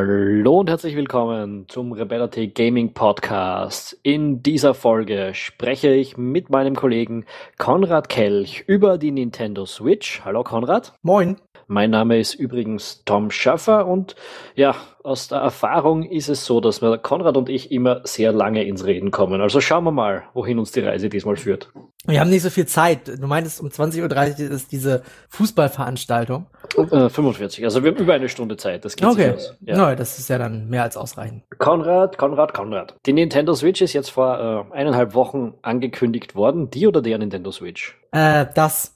Hallo und herzlich willkommen zum Rebellity Gaming Podcast. In dieser Folge spreche ich mit meinem Kollegen Konrad Kelch über die Nintendo Switch. Hallo Konrad. Moin. Mein Name ist übrigens Tom Schaffer und ja, aus der Erfahrung ist es so, dass wir Konrad und ich immer sehr lange ins Reden kommen. Also schauen wir mal, wohin uns die Reise diesmal führt. Wir haben nicht so viel Zeit. Du meintest, um 20.30 Uhr ist diese Fußballveranstaltung. Äh, 45, also wir haben über eine Stunde Zeit. Das geht okay. aus. Ja. No, das ist ja dann mehr als ausreichend. Konrad, Konrad, Konrad. Die Nintendo Switch ist jetzt vor äh, eineinhalb Wochen angekündigt worden. Die oder der Nintendo Switch? Äh, das.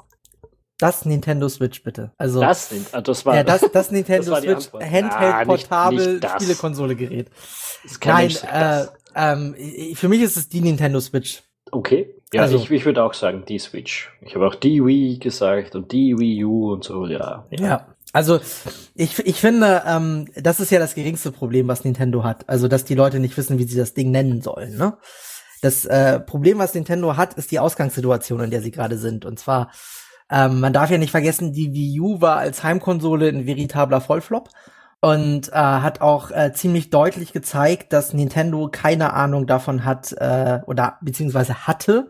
Das Nintendo Switch bitte. Also das, ah, das war ja, das, das Nintendo das Switch Handheld Portabel Spielekonsole Gerät. Nein, äh, ähm, für mich ist es die Nintendo Switch. Okay. Ja, also, ich, ich würde auch sagen, die Switch. Ich habe auch die Wii gesagt und die Wii U und so, ja. Ja. ja. Also ich, ich finde, ähm, das ist ja das geringste Problem, was Nintendo hat. Also, dass die Leute nicht wissen, wie sie das Ding nennen sollen. Ne? Das äh, Problem, was Nintendo hat, ist die Ausgangssituation, in der sie gerade sind. Und zwar ähm, man darf ja nicht vergessen, die Wii U war als Heimkonsole ein veritabler Vollflop und äh, hat auch äh, ziemlich deutlich gezeigt, dass Nintendo keine Ahnung davon hat äh, oder beziehungsweise hatte,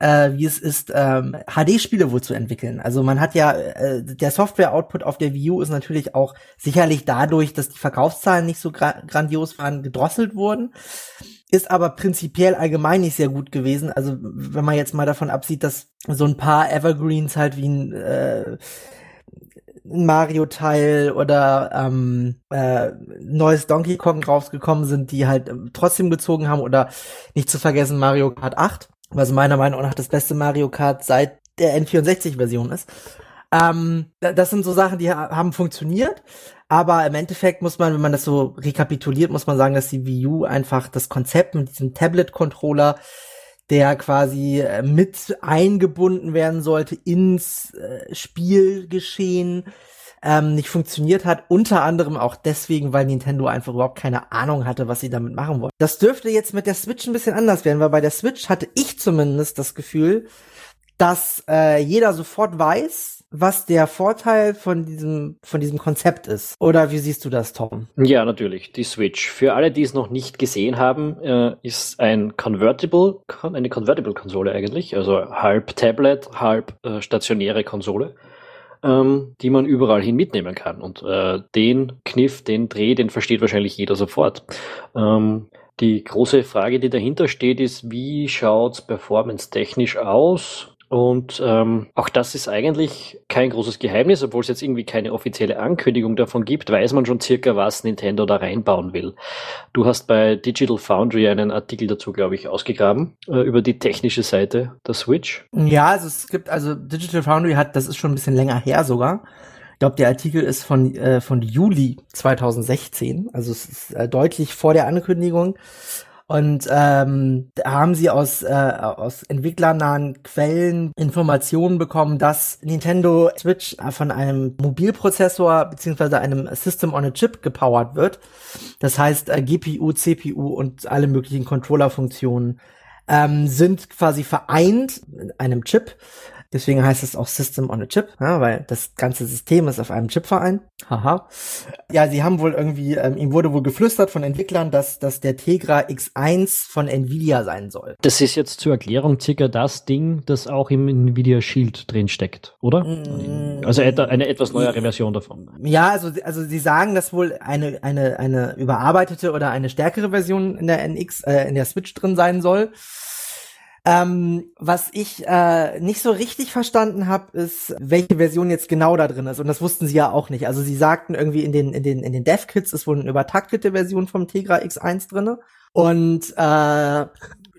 äh, wie es ist, ähm, HD-Spiele wohl zu entwickeln. Also man hat ja, äh, der Software-Output auf der Wii U ist natürlich auch sicherlich dadurch, dass die Verkaufszahlen nicht so gra grandios waren, gedrosselt wurden ist aber prinzipiell allgemein nicht sehr gut gewesen. Also wenn man jetzt mal davon absieht, dass so ein paar Evergreens halt wie ein, äh, Mario-Teil oder ähm, äh, neues Donkey Kong rausgekommen sind, die halt äh, trotzdem gezogen haben oder nicht zu vergessen Mario Kart 8, was meiner Meinung nach das beste Mario Kart seit der N64-Version ist. Ähm, das sind so Sachen, die haben funktioniert, aber im Endeffekt muss man, wenn man das so rekapituliert, muss man sagen, dass die Wii U einfach das Konzept mit diesem Tablet-Controller, der quasi äh, mit eingebunden werden sollte ins äh, Spielgeschehen, ähm, nicht funktioniert hat. Unter anderem auch deswegen, weil Nintendo einfach überhaupt keine Ahnung hatte, was sie damit machen wollen. Das dürfte jetzt mit der Switch ein bisschen anders werden, weil bei der Switch hatte ich zumindest das Gefühl, dass äh, jeder sofort weiß, was der Vorteil von diesem, von diesem Konzept ist. Oder wie siehst du das, Tom? Ja, natürlich. Die Switch. Für alle, die es noch nicht gesehen haben, äh, ist ein Convertible, eine Convertible-Konsole eigentlich. Also halb Tablet, halb äh, stationäre Konsole, ähm, die man überall hin mitnehmen kann. Und äh, den Kniff, den Dreh, den versteht wahrscheinlich jeder sofort. Ähm, die große Frage, die dahinter steht, ist, wie schaut's performance-technisch aus? Und ähm, auch das ist eigentlich kein großes Geheimnis, obwohl es jetzt irgendwie keine offizielle Ankündigung davon gibt, weiß man schon circa, was Nintendo da reinbauen will. Du hast bei Digital Foundry einen Artikel dazu, glaube ich, ausgegraben, äh, über die technische Seite der Switch. Ja, also es gibt, also Digital Foundry hat, das ist schon ein bisschen länger her sogar. Ich glaube, der Artikel ist von, äh, von Juli 2016, also es ist äh, deutlich vor der Ankündigung. Und ähm, haben sie aus, äh, aus entwicklernahen Quellen Informationen bekommen, dass Nintendo Switch von einem Mobilprozessor beziehungsweise einem System on a Chip gepowert wird. Das heißt, äh, GPU, CPU und alle möglichen Controller-Funktionen ähm, sind quasi vereint in einem Chip. Deswegen heißt es auch System on a Chip, ja, weil das ganze System ist auf einem Chip vereint. Haha. Ja, sie haben wohl irgendwie, ähm, ihm wurde wohl geflüstert von Entwicklern, dass, dass der Tegra X1 von Nvidia sein soll. Das ist jetzt zur Erklärung circa das Ding, das auch im Nvidia Shield drin steckt, oder? Mm, also eine etwas neuere Version davon. Ja, also, also sie sagen, dass wohl eine, eine, eine überarbeitete oder eine stärkere Version in der NX, äh, in der Switch drin sein soll. Ähm, was ich äh, nicht so richtig verstanden habe, ist, welche Version jetzt genau da drin ist. Und das wussten sie ja auch nicht. Also sie sagten irgendwie in den, in den, in den Dev-Kits ist wohl eine übertaktete Version vom Tegra X1 drinne. Und äh,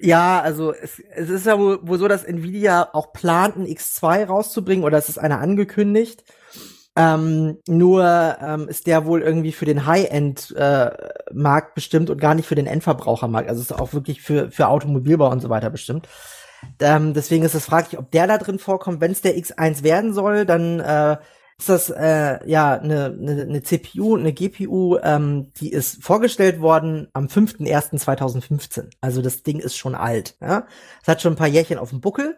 ja, also es, es ist ja wohl, wohl so, dass Nvidia auch plant, ein X2 rauszubringen oder es ist einer angekündigt. Ähm, nur ähm, ist der wohl irgendwie für den High-End-Markt äh, bestimmt und gar nicht für den Endverbrauchermarkt. Also ist auch wirklich für, für Automobilbau und so weiter bestimmt. Ähm, deswegen ist es fraglich, ob der da drin vorkommt. Wenn es der X1 werden soll, dann äh, ist das äh, ja eine, eine, eine CPU, eine GPU, ähm, die ist vorgestellt worden am 5.1.2015. Also das Ding ist schon alt. Ja? Es hat schon ein paar Jährchen auf dem Buckel.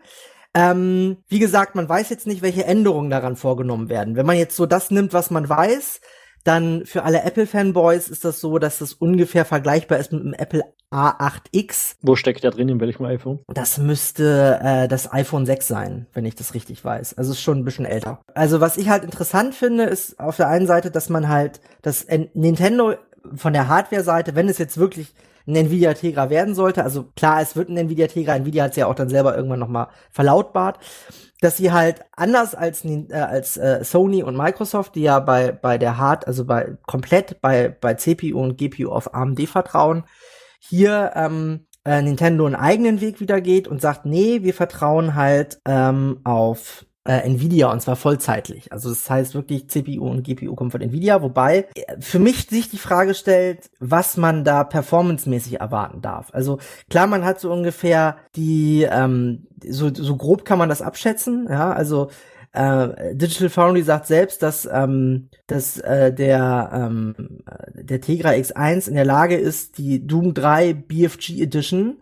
Ähm, wie gesagt, man weiß jetzt nicht, welche Änderungen daran vorgenommen werden. Wenn man jetzt so das nimmt, was man weiß, Dann für alle Apple-Fanboys ist das so, dass das ungefähr vergleichbar ist mit dem Apple A8X. Wo steckt der drin, in welchem iPhone? Das müsste äh, das iPhone 6 sein, wenn ich das richtig weiß. Also ist schon ein bisschen älter. Also was ich halt interessant finde, ist auf der einen Seite, dass man halt, dass Nintendo von der Hardware-Seite, wenn es jetzt wirklich ein Nvidia Tegra werden sollte, also klar, es wird ein Nvidia Tegra, Nvidia hat es ja auch dann selber irgendwann nochmal verlautbart, dass sie halt anders als äh, als äh, Sony und Microsoft, die ja bei bei der Hard, also bei komplett bei bei CPU und GPU auf AMD vertrauen, hier ähm, äh, Nintendo einen eigenen Weg wieder geht und sagt, nee, wir vertrauen halt ähm, auf äh, Nvidia und zwar vollzeitlich. Also das heißt wirklich CPU und GPU kommen von Nvidia, wobei äh, für mich sich die Frage stellt, was man da performancemäßig erwarten darf. Also klar, man hat so ungefähr die, ähm, so, so grob kann man das abschätzen, ja, also äh, Digital Foundry sagt selbst, dass, ähm, dass äh, der, ähm, der Tegra X1 in der Lage ist, die Doom 3 BFG Edition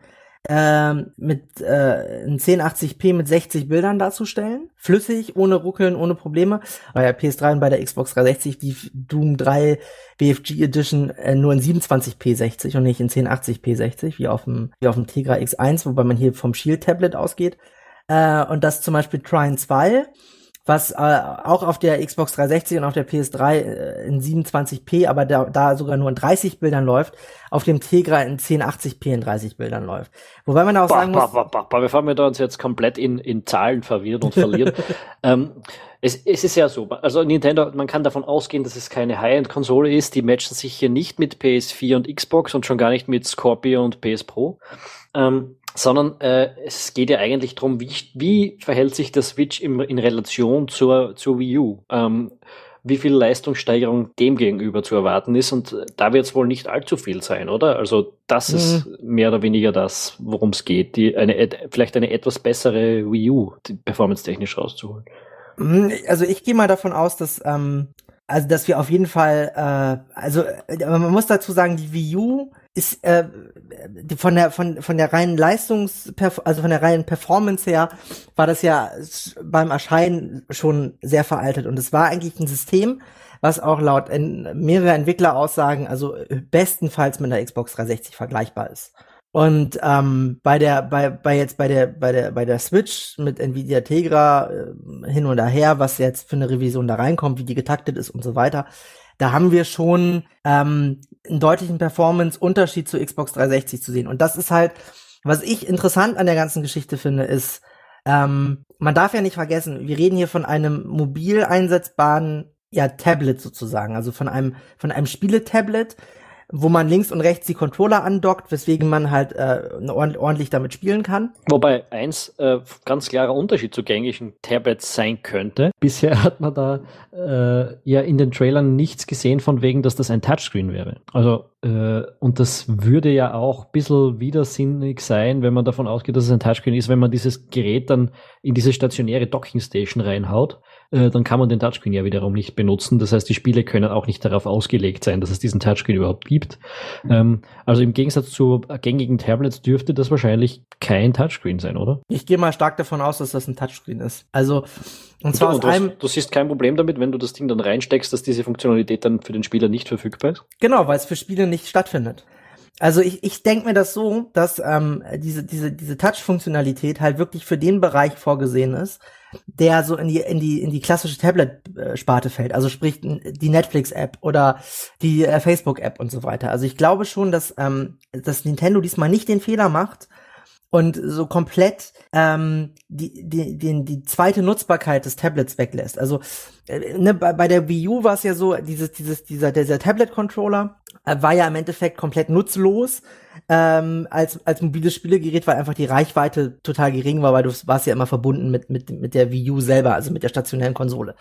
ähm, mit äh, in 1080p mit 60 Bildern darzustellen. Flüssig, ohne Ruckeln, ohne Probleme. Bei der PS3 und bei der Xbox 360 die Doom 3 BFG Edition äh, nur in 27p 60 und nicht in 1080p 60, wie auf dem, wie auf dem Tegra X1, wobei man hier vom Shield Tablet ausgeht. Äh, und das zum Beispiel Trine 2 was äh, auch auf der Xbox 360 und auf der PS3 äh, in 27p, aber da, da sogar nur in 30 Bildern läuft, auf dem Tegra in 1080p in 30 Bildern läuft. Wobei man auch bah, sagen muss, bah, bah, bevor wir da uns jetzt komplett in, in Zahlen verwirrt und verlieren, ähm, es, es ist ja so, also Nintendo, man kann davon ausgehen, dass es keine High-End-Konsole ist, die matchen sich hier nicht mit PS4 und Xbox und schon gar nicht mit Scorpio und PS Pro. Ähm, sondern äh, es geht ja eigentlich darum, wie, wie verhält sich der Switch im, in Relation zur, zur Wii U? Ähm, wie viel Leistungssteigerung dem gegenüber zu erwarten ist. Und da wird es wohl nicht allzu viel sein, oder? Also das mhm. ist mehr oder weniger das, worum es geht. Die, eine, vielleicht eine etwas bessere Wii U, performance-technisch rauszuholen. Mhm, also ich gehe mal davon aus, dass ähm, also dass wir auf jeden Fall, äh, also äh, man muss dazu sagen, die Wii U ist äh, von der von von der reinen Leistungs also von der reinen Performance her war das ja beim Erscheinen schon sehr veraltet und es war eigentlich ein System, was auch laut en mehrerer Entwickler Aussagen also bestenfalls mit der Xbox 360 vergleichbar ist. Und ähm, bei der bei bei jetzt bei der bei der bei der Switch mit Nvidia Tegra äh, hin und her, was jetzt für eine Revision da reinkommt, wie die getaktet ist und so weiter, da haben wir schon ähm, einen deutlichen Performance-Unterschied zu Xbox 360 zu sehen. Und das ist halt, was ich interessant an der ganzen Geschichte finde, ist, ähm, man darf ja nicht vergessen, wir reden hier von einem mobil einsetzbaren ja, Tablet sozusagen, also von einem, von einem Spieletablet, wo man links und rechts die Controller andockt, weswegen man halt äh, ordentlich damit spielen kann. Wobei eins äh, ganz klarer Unterschied zu gängigen Tablets sein könnte. Bisher hat man da äh, ja in den Trailern nichts gesehen von wegen, dass das ein Touchscreen wäre. Also äh, und das würde ja auch ein bisschen widersinnig sein, wenn man davon ausgeht, dass es ein Touchscreen ist, wenn man dieses Gerät dann in diese stationäre Docking Station reinhaut äh, dann kann man den Touchscreen ja wiederum nicht benutzen. Das heißt, die Spiele können auch nicht darauf ausgelegt sein, dass es diesen Touchscreen überhaupt gibt. Ähm, also im Gegensatz zu gängigen Tablets dürfte das wahrscheinlich kein Touchscreen sein, oder? Ich gehe mal stark davon aus, dass das ein Touchscreen ist. Also und zwar und aus einem. Du siehst kein Problem damit, wenn du das Ding dann reinsteckst, dass diese Funktionalität dann für den Spieler nicht verfügbar ist? Genau, weil es für Spiele nicht stattfindet. Also ich, ich denke mir das so, dass ähm, diese, diese, diese Touch-Funktionalität halt wirklich für den Bereich vorgesehen ist, der so in die, in die, in die klassische Tablet-Sparte fällt. Also sprich die Netflix-App oder die äh, Facebook-App und so weiter. Also ich glaube schon, dass, ähm, dass Nintendo diesmal nicht den Fehler macht, und so komplett ähm, die, die, die, die zweite Nutzbarkeit des Tablets weglässt. Also äh, ne, bei, bei der Wii U war es ja so, dieses, dieses, dieser, dieser Tablet-Controller äh, war ja im Endeffekt komplett nutzlos ähm, als, als mobiles Spielegerät, weil einfach die Reichweite total gering war, weil du warst ja immer verbunden mit, mit, mit der Wii U selber, also mit der stationären Konsole.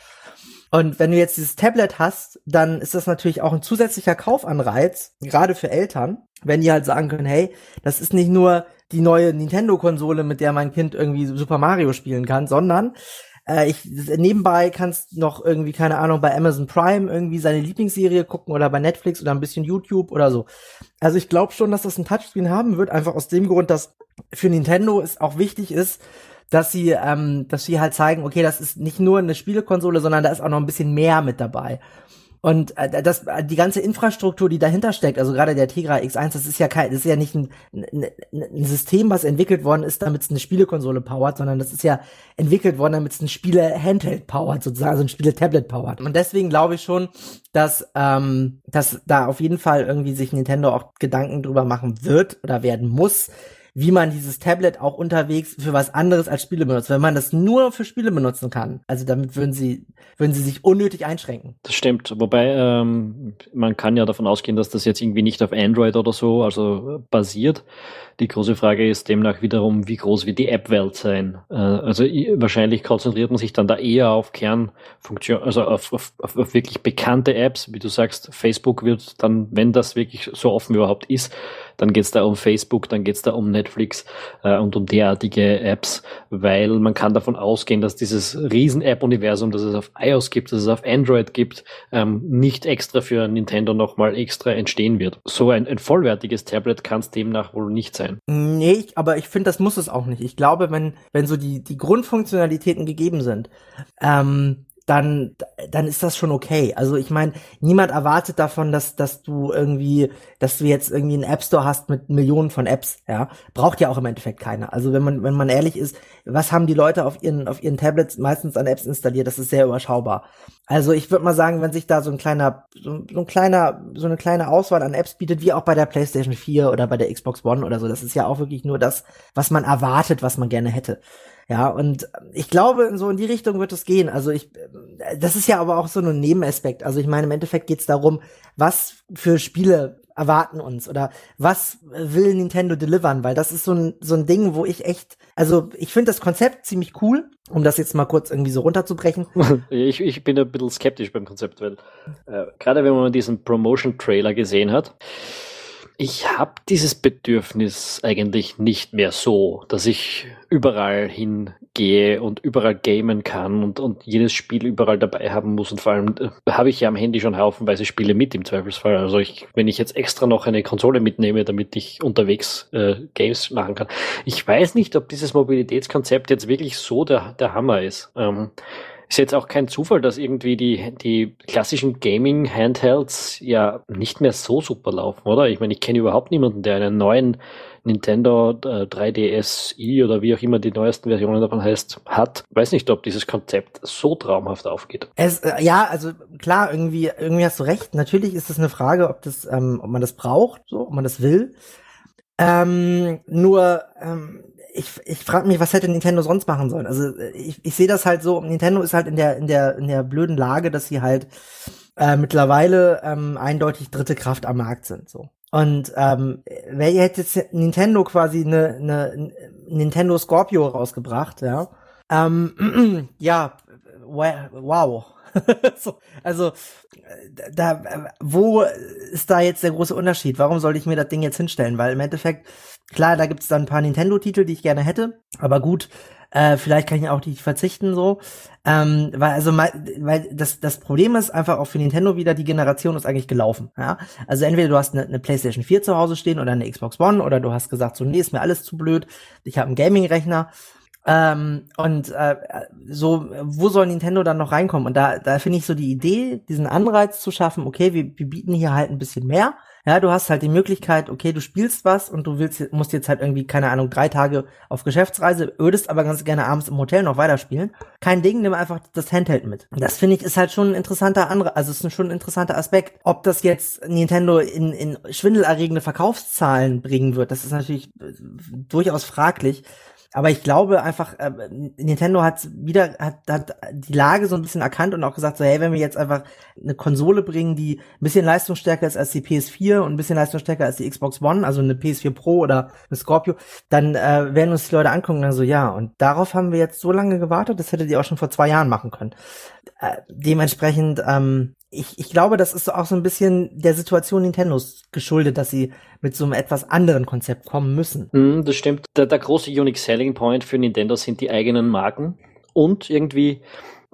Und wenn du jetzt dieses Tablet hast, dann ist das natürlich auch ein zusätzlicher Kaufanreiz, gerade für Eltern, wenn die halt sagen können, hey, das ist nicht nur die neue Nintendo-Konsole, mit der mein Kind irgendwie Super Mario spielen kann, sondern äh, ich nebenbei kannst noch irgendwie keine Ahnung bei Amazon Prime irgendwie seine Lieblingsserie gucken oder bei Netflix oder ein bisschen YouTube oder so. Also ich glaube schon, dass das ein Touchscreen haben wird, einfach aus dem Grund, dass für Nintendo es auch wichtig ist, dass sie, ähm, dass sie halt zeigen, okay, das ist nicht nur eine Spielekonsole, sondern da ist auch noch ein bisschen mehr mit dabei. Und äh, das, die ganze Infrastruktur, die dahinter steckt, also gerade der Tegra X1, das ist ja kein, das ist ja nicht ein, ein, ein System, was entwickelt worden ist, damit es eine Spielekonsole powert, sondern das ist ja entwickelt worden, damit es ein Spiele-Handheld powert, sozusagen, also ein Spiele-Tablet powert. Und deswegen glaube ich schon, dass, ähm, dass da auf jeden Fall irgendwie sich Nintendo auch Gedanken drüber machen wird oder werden muss, wie man dieses Tablet auch unterwegs für was anderes als Spiele benutzt. Wenn man das nur für Spiele benutzen kann, also damit würden sie, würden sie sich unnötig einschränken. Das stimmt. Wobei ähm, man kann ja davon ausgehen, dass das jetzt irgendwie nicht auf Android oder so, also basiert. Die große Frage ist demnach wiederum, wie groß wird die App-Welt sein? Äh, also wahrscheinlich konzentriert man sich dann da eher auf Kernfunktion, also auf, auf, auf wirklich bekannte Apps, wie du sagst, Facebook wird dann, wenn das wirklich so offen überhaupt ist, dann geht es da um Facebook, dann geht es da um Netflix äh, und um derartige Apps, weil man kann davon ausgehen, dass dieses Riesen-App-Universum, das es auf iOS gibt, das es auf Android gibt, ähm, nicht extra für Nintendo nochmal extra entstehen wird. So ein, ein vollwertiges Tablet kann es demnach wohl nicht sein. Nee, aber ich finde, das muss es auch nicht. Ich glaube, wenn, wenn so die, die Grundfunktionalitäten gegeben sind, ähm, dann, dann ist das schon okay. Also ich meine, niemand erwartet davon, dass, dass du irgendwie, dass du jetzt irgendwie einen App Store hast mit Millionen von Apps, ja. Braucht ja auch im Endeffekt keiner. Also wenn man, wenn man ehrlich ist, was haben die Leute auf ihren, auf ihren Tablets meistens an Apps installiert? Das ist sehr überschaubar. Also ich würde mal sagen, wenn sich da so ein kleiner, so, so ein kleiner, so eine kleine Auswahl an Apps bietet, wie auch bei der PlayStation 4 oder bei der Xbox One oder so, das ist ja auch wirklich nur das, was man erwartet, was man gerne hätte. Ja, und ich glaube, so in die Richtung wird es gehen. Also ich, das ist ja aber auch so ein Nebenaspekt. Also ich meine, im Endeffekt geht es darum, was für Spiele erwarten uns oder was will Nintendo delivern, weil das ist so ein, so ein Ding, wo ich echt, also ich finde das Konzept ziemlich cool, um das jetzt mal kurz irgendwie so runterzubrechen. ich, ich bin ein bisschen skeptisch beim Konzept, weil äh, gerade wenn man diesen Promotion-Trailer gesehen hat, ich habe dieses Bedürfnis eigentlich nicht mehr so, dass ich überall hingehe und überall gamen kann und, und jedes Spiel überall dabei haben muss. Und vor allem äh, habe ich ja am Handy schon haufenweise Spiele mit im Zweifelsfall. Also ich, wenn ich jetzt extra noch eine Konsole mitnehme, damit ich unterwegs äh, Games machen kann. Ich weiß nicht, ob dieses Mobilitätskonzept jetzt wirklich so der, der Hammer ist. Ähm, ist jetzt auch kein Zufall, dass irgendwie die, die klassischen Gaming-Handhelds ja nicht mehr so super laufen, oder? Ich meine, ich kenne überhaupt niemanden, der einen neuen Nintendo 3DSi oder wie auch immer die neuesten Versionen davon heißt, hat. Weiß nicht, ob dieses Konzept so traumhaft aufgeht. Es, äh, ja, also klar, irgendwie, irgendwie hast du recht. Natürlich ist es eine Frage, ob das, ähm, ob man das braucht, so, ob man das will. Ähm, nur, ähm, ich, ich frage mich, was hätte Nintendo sonst machen sollen? Also ich, ich sehe das halt so, Nintendo ist halt in der, in der, in der blöden Lage, dass sie halt äh, mittlerweile ähm, eindeutig dritte Kraft am Markt sind. So. Und ähm, wer hätte jetzt Nintendo quasi eine, eine Nintendo Scorpio rausgebracht, ja? Ähm, ja, wow. so, also da, wo ist da jetzt der große Unterschied? Warum soll ich mir das Ding jetzt hinstellen? Weil im Endeffekt Klar, da gibt es dann ein paar Nintendo-Titel, die ich gerne hätte, aber gut, äh, vielleicht kann ich auch die verzichten so. Ähm, weil also weil das das Problem ist einfach auch für Nintendo wieder die Generation ist eigentlich gelaufen. Ja, also entweder du hast eine, eine PlayStation 4 zu Hause stehen oder eine Xbox One oder du hast gesagt so nee ist mir alles zu blöd. Ich habe einen Gaming-Rechner. Ähm, und äh, so, wo soll Nintendo dann noch reinkommen? Und da, da finde ich so die Idee, diesen Anreiz zu schaffen, okay, wir, wir bieten hier halt ein bisschen mehr. Ja, du hast halt die Möglichkeit, okay, du spielst was und du willst, musst jetzt halt irgendwie, keine Ahnung, drei Tage auf Geschäftsreise, würdest aber ganz gerne abends im Hotel noch weiterspielen. Kein Ding, nimm einfach das Handheld mit. Das finde ich ist halt schon ein interessanter andere, also ist schon ein interessanter Aspekt. Ob das jetzt Nintendo in, in schwindelerregende Verkaufszahlen bringen wird, das ist natürlich durchaus fraglich. Aber ich glaube einfach, äh, Nintendo hat wieder, hat, hat die Lage so ein bisschen erkannt und auch gesagt, so, hey, wenn wir jetzt einfach eine Konsole bringen, die ein bisschen leistungsstärker ist als die PS4 und ein bisschen leistungsstärker als die Xbox One, also eine PS4 Pro oder eine Scorpio, dann äh, werden uns die Leute angucken und dann so, ja, und darauf haben wir jetzt so lange gewartet, das hättet ihr auch schon vor zwei Jahren machen können. Äh, dementsprechend, ähm, ich, ich glaube, das ist auch so ein bisschen der Situation Nintendos geschuldet, dass sie mit so einem etwas anderen Konzept kommen müssen. Mm, das stimmt. Der, der große Unique Selling Point für Nintendo sind die eigenen Marken und irgendwie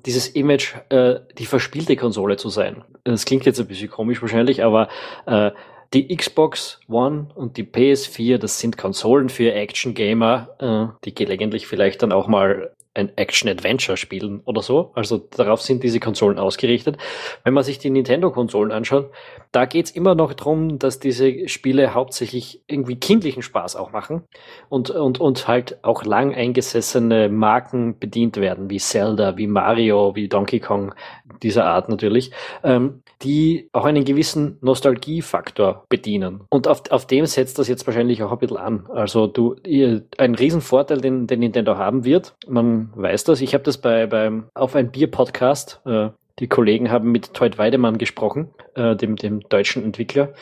dieses Image, äh, die verspielte Konsole zu sein. Das klingt jetzt ein bisschen komisch wahrscheinlich, aber äh, die Xbox One und die PS4, das sind Konsolen für Action-Gamer, äh, die gelegentlich vielleicht dann auch mal ein Action-Adventure spielen oder so. Also darauf sind diese Konsolen ausgerichtet. Wenn man sich die Nintendo-Konsolen anschaut, da geht's immer noch drum, dass diese Spiele hauptsächlich irgendwie kindlichen Spaß auch machen und, und, und halt auch lang eingesessene Marken bedient werden, wie Zelda, wie Mario, wie Donkey Kong, dieser Art natürlich, ähm, die auch einen gewissen Nostalgiefaktor bedienen. Und auf, auf dem setzt das jetzt wahrscheinlich auch ein bisschen an. Also du, ihr, ein Riesenvorteil, den, den Nintendo haben wird, man weiß das, ich habe das bei beim Auf ein Bier Podcast äh, die Kollegen haben mit Toyd Weidemann gesprochen, äh, dem, dem deutschen Entwickler.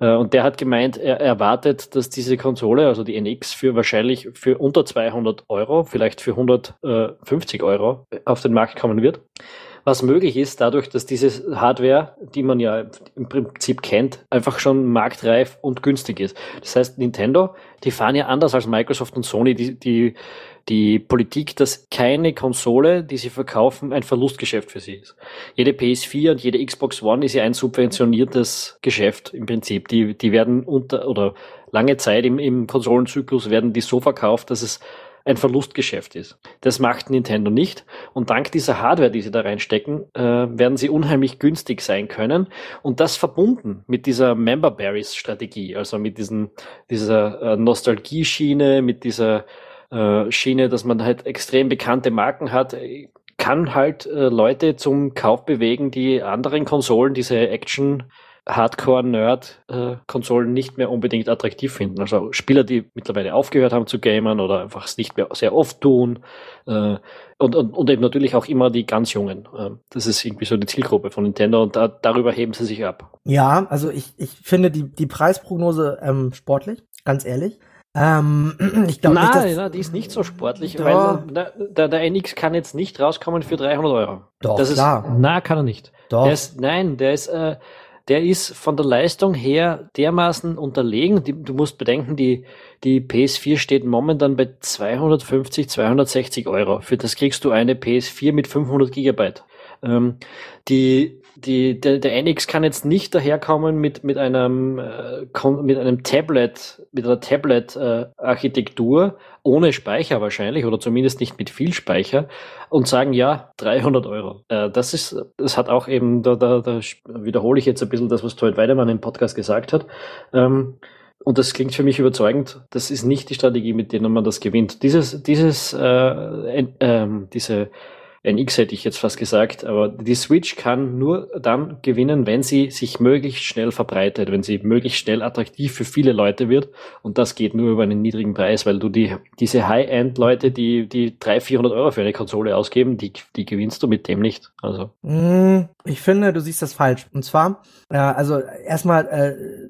Äh, und der hat gemeint, er erwartet, dass diese Konsole, also die NX, für wahrscheinlich für unter 200 Euro, vielleicht für 150 Euro auf den Markt kommen wird was möglich ist, dadurch, dass diese Hardware, die man ja im Prinzip kennt, einfach schon marktreif und günstig ist. Das heißt, Nintendo, die fahren ja anders als Microsoft und Sony, die, die, die Politik, dass keine Konsole, die sie verkaufen, ein Verlustgeschäft für sie ist. Jede PS4 und jede Xbox One ist ja ein subventioniertes Geschäft im Prinzip. Die, die werden unter oder lange Zeit im, im Konsolenzyklus werden die so verkauft, dass es ein Verlustgeschäft ist. Das macht Nintendo nicht. Und dank dieser Hardware, die sie da reinstecken, äh, werden sie unheimlich günstig sein können. Und das verbunden mit dieser Member Berries Strategie, also mit diesen, dieser äh, Nostalgie-Schiene, mit dieser äh, Schiene, dass man halt extrem bekannte Marken hat, kann halt äh, Leute zum Kauf bewegen, die anderen Konsolen, diese Action Hardcore-Nerd-Konsolen nicht mehr unbedingt attraktiv finden. Also Spieler, die mittlerweile aufgehört haben zu gamern oder einfach es nicht mehr sehr oft tun. Äh, und, und, und eben natürlich auch immer die ganz Jungen. Äh, das ist irgendwie so die Zielgruppe von Nintendo und da, darüber heben sie sich ab. Ja, also ich, ich finde die, die Preisprognose ähm, sportlich, ganz ehrlich. Ähm, ich glaube nicht, na, die ist nicht so sportlich, doch. weil na, der, der NX kann jetzt nicht rauskommen für 300 Euro. Doch, das klar. Ist, na, kann er nicht. Doch. Der ist, nein, der ist, äh, der ist von der Leistung her dermaßen unterlegen. Du musst bedenken, die, die PS4 steht momentan bei 250, 260 Euro. Für das kriegst du eine PS4 mit 500 Gigabyte. Ähm, die, die, der, der NX kann jetzt nicht daherkommen mit, mit einem, äh, mit einem Tablet, mit einer Tablet-Architektur, äh, ohne Speicher wahrscheinlich, oder zumindest nicht mit viel Speicher, und sagen, ja, 300 Euro. Äh, das ist, das hat auch eben, da, da, da wiederhole ich jetzt ein bisschen das, was Todd Weidemann im Podcast gesagt hat. Ähm, und das klingt für mich überzeugend. Das ist nicht die Strategie, mit der man das gewinnt. Dieses, dieses, äh, äh, diese NX hätte ich jetzt fast gesagt, aber die Switch kann nur dann gewinnen, wenn sie sich möglichst schnell verbreitet, wenn sie möglichst schnell attraktiv für viele Leute wird. Und das geht nur über einen niedrigen Preis, weil du die, diese High-End-Leute, die, die 300, 400 Euro für eine Konsole ausgeben, die, die gewinnst du mit dem nicht. Also. Mm, ich finde, du siehst das falsch. Und zwar, ja, also erstmal, äh,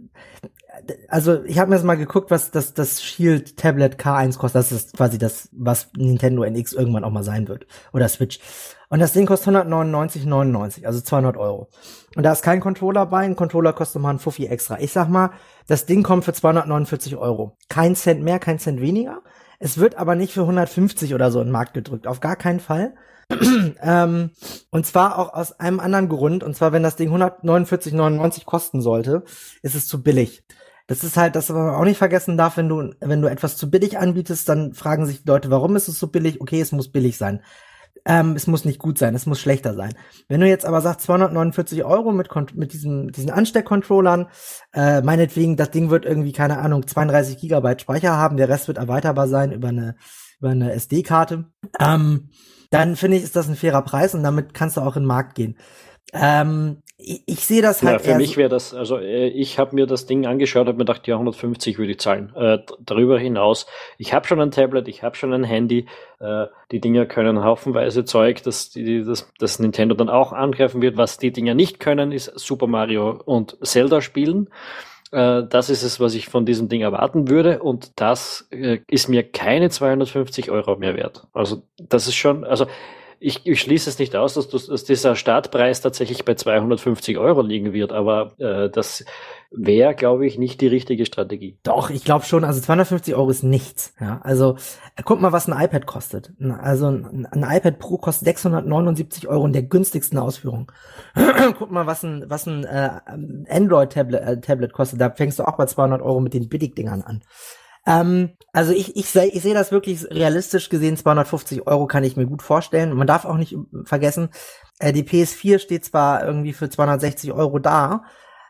also ich habe mir jetzt mal geguckt, was das, das Shield Tablet K1 kostet. Das ist quasi das, was Nintendo NX irgendwann auch mal sein wird. Oder Switch. Und das Ding kostet 199,99, also 200 Euro. Und da ist kein Controller bei. Ein Controller kostet mal ein Fuffi extra. Ich sag mal, das Ding kommt für 249 Euro. Kein Cent mehr, kein Cent weniger. Es wird aber nicht für 150 oder so in den Markt gedrückt. Auf gar keinen Fall. ähm, und zwar auch aus einem anderen Grund. Und zwar, wenn das Ding 149,99 kosten sollte, ist es zu billig. Das ist halt, das man auch nicht vergessen darf, wenn du, wenn du etwas zu billig anbietest, dann fragen sich die Leute, warum ist es so billig? Okay, es muss billig sein. Ähm, es muss nicht gut sein, es muss schlechter sein. Wenn du jetzt aber sagst 249 Euro mit, mit diesem, diesen Ansteckcontrollern, äh, meinetwegen, das Ding wird irgendwie, keine Ahnung, 32 Gigabyte Speicher haben, der Rest wird erweiterbar sein über eine, über eine SD-Karte, ähm, dann finde ich, ist das ein fairer Preis und damit kannst du auch in den Markt gehen. Ähm, ich, ich sehe das halt. Ja, für mich wäre das, also äh, ich habe mir das Ding angeschaut, habe mir gedacht, ja, 150 würde ich zahlen. Äh, darüber hinaus, ich habe schon ein Tablet, ich habe schon ein Handy, äh, die Dinger können haufenweise Zeug, dass die, das, das Nintendo dann auch angreifen wird. Was die Dinger nicht können, ist Super Mario und Zelda spielen. Äh, das ist es, was ich von diesem Ding erwarten würde und das äh, ist mir keine 250 Euro mehr wert. Also das ist schon, also ich, ich schließe es nicht aus, dass, du, dass dieser Startpreis tatsächlich bei 250 Euro liegen wird, aber äh, das wäre, glaube ich, nicht die richtige Strategie. Doch, ich glaube schon. Also 250 Euro ist nichts. Ja, also äh, guck mal, was ein iPad kostet. Also ein, ein iPad Pro kostet 679 Euro in der günstigsten Ausführung. guck mal, was ein was ein äh, Android Tablet, äh, Tablet kostet. Da fängst du auch bei 200 Euro mit den Billigdingern an. Ähm, also ich, ich sehe ich seh das wirklich realistisch gesehen, 250 Euro kann ich mir gut vorstellen. Man darf auch nicht vergessen, äh, die PS4 steht zwar irgendwie für 260 Euro da,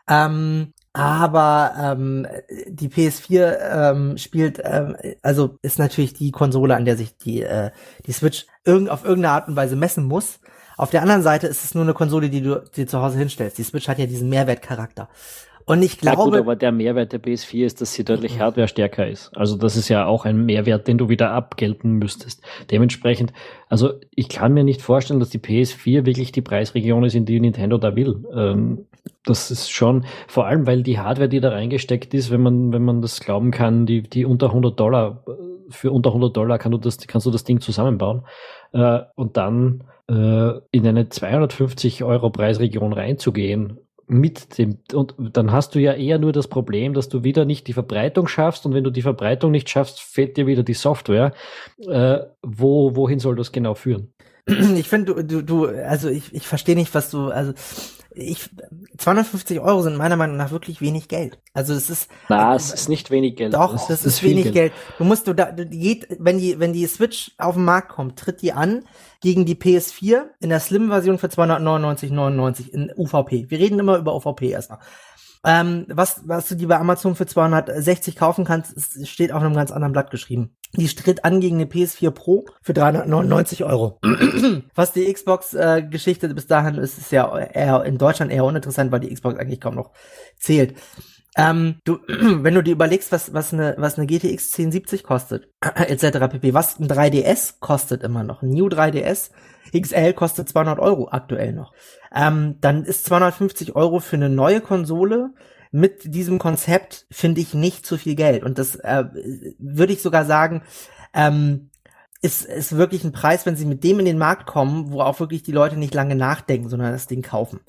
ähm, aber ähm, die PS4 ähm, spielt, ähm, also ist natürlich die Konsole, an der sich die, äh, die Switch irgend, auf irgendeine Art und Weise messen muss. Auf der anderen Seite ist es nur eine Konsole, die du dir zu Hause hinstellst. Die Switch hat ja diesen Mehrwertcharakter. Und ich glaube. Ja gut, aber der Mehrwert der PS4 ist, dass sie deutlich mhm. hardwarestärker ist. Also das ist ja auch ein Mehrwert, den du wieder abgelten müsstest. Dementsprechend, also ich kann mir nicht vorstellen, dass die PS4 wirklich die Preisregion ist, in die Nintendo da will. Ähm, das ist schon, vor allem weil die Hardware, die da reingesteckt ist, wenn man, wenn man das glauben kann, die, die unter 100 Dollar, für unter 100 Dollar kann du das, kannst du das Ding zusammenbauen. Äh, und dann äh, in eine 250 Euro Preisregion reinzugehen mit dem, und dann hast du ja eher nur das Problem, dass du wieder nicht die Verbreitung schaffst und wenn du die Verbreitung nicht schaffst, fehlt dir wieder die Software. Äh, wo, wohin soll das genau führen? Ich finde, du, du, du, also ich, ich verstehe nicht, was du, also ich, 250 Euro sind meiner Meinung nach wirklich wenig Geld. Also es ist. Na, es ist nicht wenig Geld. Doch, das, das ist, ist wenig Geld. Geld. Du musst, du da, du geht, wenn die, wenn die Switch auf den Markt kommt, tritt die an gegen die PS4 in der Slim-Version für 299,99 in UVP. Wir reden immer über UVP erstmal. Ähm, was, was du dir bei Amazon für 260 kaufen kannst, steht auf einem ganz anderen Blatt geschrieben. Die stritt an gegen eine PS4 Pro für 399 Euro. was die Xbox-Geschichte äh, bis dahin ist, ist ja eher in Deutschland eher uninteressant, weil die Xbox eigentlich kaum noch zählt. Ähm, du, wenn du dir überlegst, was, was eine, was eine GTX 1070 kostet, etc. pp, was ein 3DS kostet immer noch, ein New 3DS XL kostet 200 Euro aktuell noch, ähm, dann ist 250 Euro für eine neue Konsole mit diesem Konzept, finde ich, nicht zu viel Geld. Und das äh, würde ich sogar sagen, ähm, ist, ist wirklich ein Preis, wenn sie mit dem in den Markt kommen, wo auch wirklich die Leute nicht lange nachdenken, sondern das Ding kaufen.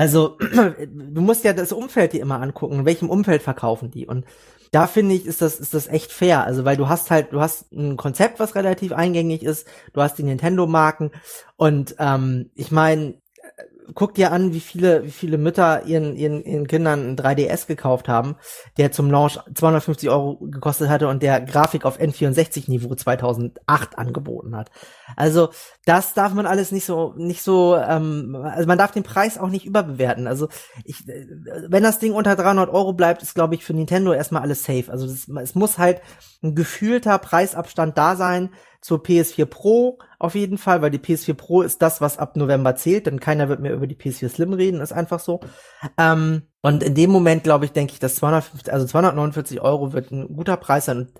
Also, du musst ja das Umfeld dir immer angucken, in welchem Umfeld verkaufen die. Und da finde ich, ist das, ist das echt fair. Also, weil du hast halt, du hast ein Konzept, was relativ eingängig ist, du hast die Nintendo-Marken und ähm, ich meine, guck dir an, wie viele, wie viele Mütter ihren, ihren, ihren Kindern ein 3DS gekauft haben, der zum Launch 250 Euro gekostet hatte und der Grafik auf N64-Niveau 2008 angeboten hat. Also, das darf man alles nicht so, nicht so, ähm, also man darf den Preis auch nicht überbewerten. Also, ich, wenn das Ding unter 300 Euro bleibt, ist, glaube ich, für Nintendo erstmal alles safe. Also, das, es muss halt ein gefühlter Preisabstand da sein, zur PS4 Pro auf jeden Fall, weil die PS4 Pro ist das, was ab November zählt, denn keiner wird mehr über die PS4 Slim reden, ist einfach so. Ähm, und in dem Moment, glaube ich, denke ich, dass 250, also 249 Euro wird ein guter Preis sein. Und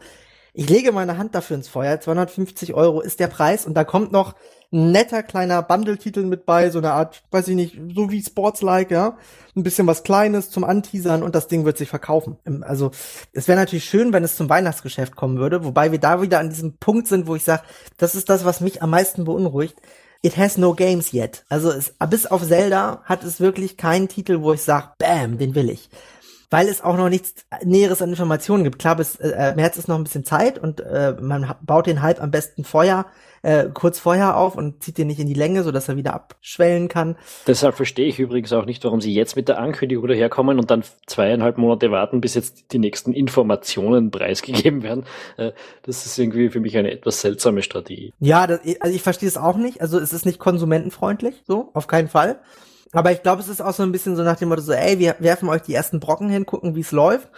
ich lege meine Hand dafür ins Feuer. 250 Euro ist der Preis und da kommt noch ein netter kleiner Bundle-Titel mit bei, so eine Art, weiß ich nicht, so wie Sports-like, ja. Ein bisschen was Kleines zum Anteasern und das Ding wird sich verkaufen. Also, es wäre natürlich schön, wenn es zum Weihnachtsgeschäft kommen würde, wobei wir da wieder an diesem Punkt sind, wo ich sage, das ist das, was mich am meisten beunruhigt. It has no games yet. Also es, bis auf Zelda hat es wirklich keinen Titel, wo ich sage, bam, den will ich weil es auch noch nichts Näheres an Informationen gibt. Klar, bis äh, März ist noch ein bisschen Zeit und äh, man baut den Hype am besten vorher, äh, kurz vorher auf und zieht den nicht in die Länge, so dass er wieder abschwellen kann. Deshalb verstehe ich übrigens auch nicht, warum sie jetzt mit der Ankündigung daherkommen und dann zweieinhalb Monate warten, bis jetzt die nächsten Informationen preisgegeben werden. Äh, das ist irgendwie für mich eine etwas seltsame Strategie. Ja, das, also ich verstehe es auch nicht. Also es ist nicht konsumentenfreundlich, so auf keinen Fall. Aber ich glaube, es ist auch so ein bisschen so nach dem Motto so, ey, wir werfen euch die ersten Brocken hin, gucken, wie es läuft.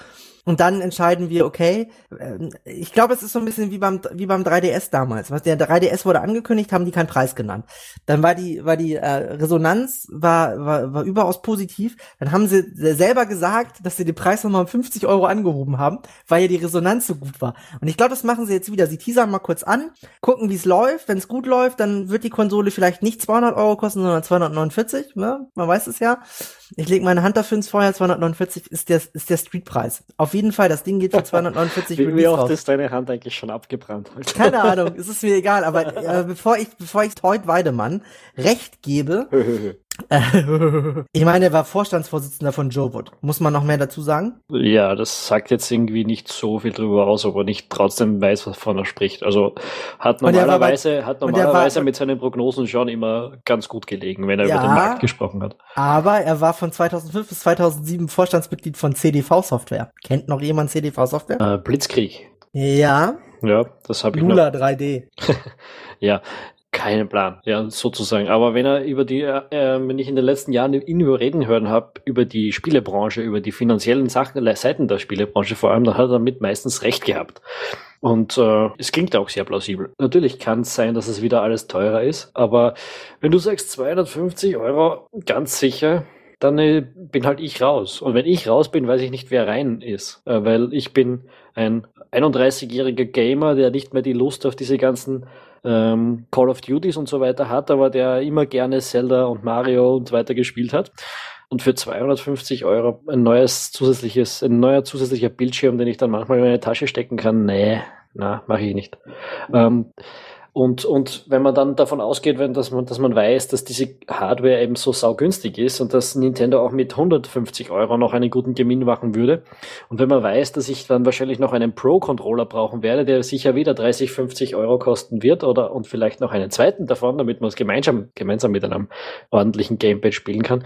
Und dann entscheiden wir, okay, ähm, ich glaube, es ist so ein bisschen wie beim, wie beim 3DS damals. Was der 3DS wurde angekündigt, haben die keinen Preis genannt. Dann war die, war die äh, Resonanz war, war, war überaus positiv. Dann haben sie selber gesagt, dass sie den Preis nochmal um 50 Euro angehoben haben, weil ja die Resonanz so gut war. Und ich glaube, das machen sie jetzt wieder. Sie teasern mal kurz an, gucken, wie es läuft. Wenn es gut läuft, dann wird die Konsole vielleicht nicht 200 Euro kosten, sondern 249. Ne? Man weiß es ja. Ich lege meine Hand dafür ins Feuer. 249 ist der, ist der Streetpreis. Auf auf jeden Fall, das Ding geht für 249 Wie, wie oft ist deine Hand eigentlich schon abgebrannt? Heute? Keine Ahnung, es ist mir egal, aber äh, bevor ich, bevor ich Teut Weidemann recht gebe, ich meine, er war Vorstandsvorsitzender von Joe Wood. Muss man noch mehr dazu sagen? Ja, das sagt jetzt irgendwie nicht so viel drüber aus, aber nicht trotzdem weiß, wovon er spricht. Also hat normalerweise, bei, hat normalerweise mit seinen Prognosen schon immer ganz gut gelegen, wenn er ja, über den Markt gesprochen hat. Aber er war von 2005 bis 2007 Vorstandsmitglied von CDV Software. Kennt noch jemand CDV Software? Äh, Blitzkrieg. Ja. Ja, das habe ich Lula 3D. ja, keinen Plan, ja, sozusagen. Aber wenn er über die, äh, wenn ich in den letzten Jahren ihn über reden hören habe, über die Spielebranche, über die finanziellen Sachen, Seiten der Spielebranche vor allem, dann hat er damit meistens recht gehabt. Und äh, es klingt auch sehr plausibel. Natürlich kann es sein, dass es wieder alles teurer ist, aber wenn du sagst 250 Euro, ganz sicher, dann äh, bin halt ich raus. Und wenn ich raus bin, weiß ich nicht, wer rein ist. Äh, weil ich bin ein 31-jähriger Gamer, der nicht mehr die Lust auf diese ganzen ähm, Call of Duties und so weiter hat, aber der immer gerne Zelda und Mario und so weiter gespielt hat. Und für 250 Euro ein neues zusätzliches, ein neuer zusätzlicher Bildschirm, den ich dann manchmal in meine Tasche stecken kann, nee, na, mache ich nicht. Ähm, und, und wenn man dann davon ausgeht, wenn, dass, man, dass man weiß, dass diese Hardware eben so saugünstig ist und dass Nintendo auch mit 150 Euro noch einen guten Gewinn machen würde, und wenn man weiß, dass ich dann wahrscheinlich noch einen Pro-Controller brauchen werde, der sicher wieder 30, 50 Euro kosten wird, oder und vielleicht noch einen zweiten davon, damit man es gemeinsam, gemeinsam mit einem ordentlichen Gamepad spielen kann,